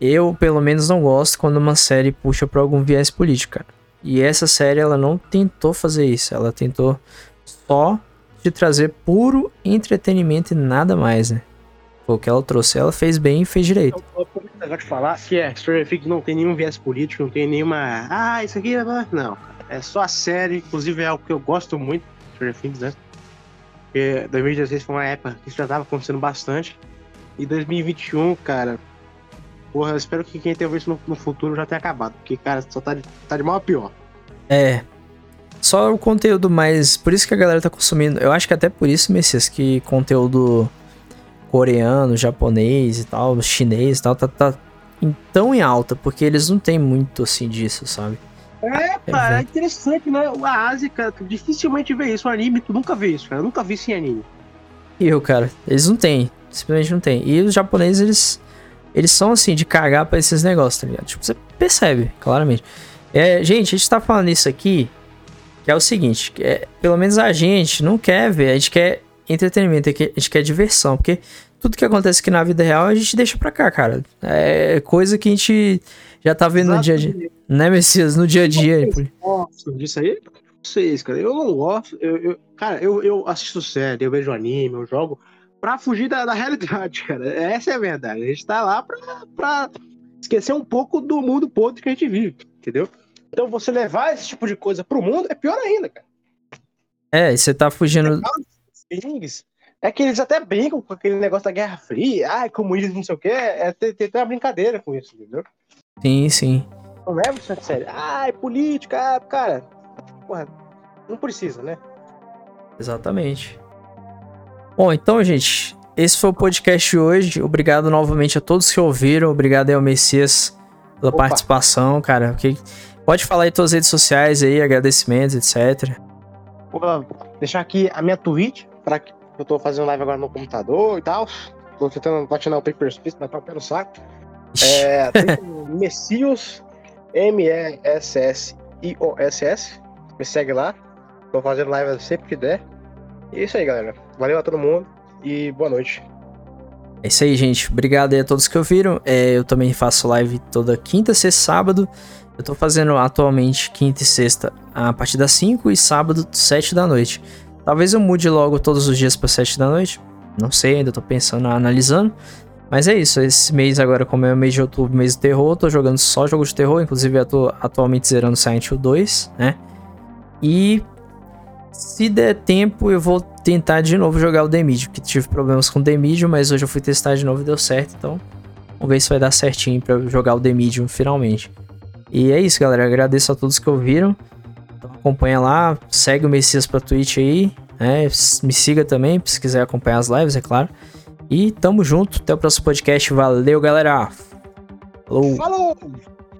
Eu, pelo menos, não gosto quando uma série puxa pra algum viés político. E essa série, ela não tentou fazer isso. Ela tentou só te trazer puro entretenimento e nada mais, né? O que ela trouxe. Ela fez bem e fez direito. Eu, eu, negócio de falar que é, Stranger Things não tem nenhum viés político, não tem nenhuma. Ah, isso aqui. Não. É só a série, inclusive é algo que eu gosto muito, Stranger Things, né? Porque 2016 foi uma época que isso já tava acontecendo bastante. E 2021, cara. Porra, espero que quem tenha visto no, no futuro já tenha acabado. Porque, cara, só tá de, tá de mal a pior. É. Só o conteúdo mais. Por isso que a galera tá consumindo. Eu acho que até por isso, Messias, que conteúdo coreano, japonês e tal, chinês e tal, tá, tá tão em alta, porque eles não tem muito assim disso, sabe? É, cara, é, interessante, né? A Ásia, cara, dificilmente vê isso. O anime, tu nunca vê isso, cara. Eu nunca vi isso em anime. E eu, cara, eles não tem. Simplesmente não tem. E os japoneses, eles. Eles são assim, de cagar pra esses negócios, tá ligado? Tipo, você percebe, claramente. É, gente, a gente tá falando isso aqui, que é o seguinte: que é, pelo menos a gente não quer ver, a gente quer entretenimento, a gente quer diversão, porque tudo que acontece aqui na vida real a gente deixa pra cá, cara. É coisa que a gente já tá vendo Exatamente. no dia a dia. Né, Messias? No dia a dia. Nossa, disso aí? vocês, cara. Eu não gosto. Eu, eu, cara, eu, eu assisto série, eu vejo anime, eu jogo pra fugir da, da realidade, cara. Essa é a verdade. A gente tá lá pra, pra esquecer um pouco do mundo podre que a gente vive, entendeu? Então você levar esse tipo de coisa pro mundo é pior ainda, cara. É, e você tá fugindo. É que eles até brincam com aquele negócio da Guerra Fria, ai, comunismo, não sei o quê. É ter, ter uma brincadeira com isso, entendeu? Sim, sim. Não leva isso a sério. Ai, política, cara. Porra, não precisa, né? Exatamente. Bom, então, gente, esse foi o podcast de hoje. Obrigado novamente a todos que ouviram. Obrigado aí ao Messias pela Opa. participação, cara. Pode falar aí suas redes sociais aí, agradecimentos, etc. Vou deixar aqui a minha Twitch, para que eu tô fazendo live agora no computador e tal. Tô tentando platinar o Paper Space, mas tá pelo saco. É, Messios, M-E-S-S-I-O-S-S. Me segue lá. Tô fazendo live sempre que der. E é isso aí, galera. Valeu a todo mundo e boa noite. É isso aí, gente. Obrigado aí a todos que ouviram. É, eu também faço live toda quinta, sexta sábado. Eu tô fazendo atualmente quinta e sexta a partir das 5 e sábado 7 da noite. Talvez eu mude logo todos os dias para 7 da noite. Não sei, ainda tô pensando, analisando. Mas é isso, esse mês agora, como é o mês de outubro, mês de terror, tô jogando só jogos de terror, inclusive tô atualmente zerando Silent Hill 2, né? E se der tempo, eu vou tentar de novo jogar o Medium, que tive problemas com o Medium, mas hoje eu fui testar de novo e deu certo, então vamos ver se vai dar certinho para jogar o Medium finalmente. E é isso, galera. Agradeço a todos que ouviram. Então, acompanha lá, segue o Messias pra Twitch aí. Né? Me siga também, se quiser acompanhar as lives, é claro. E tamo junto. Até o próximo podcast. Valeu, galera. Falou! Falou!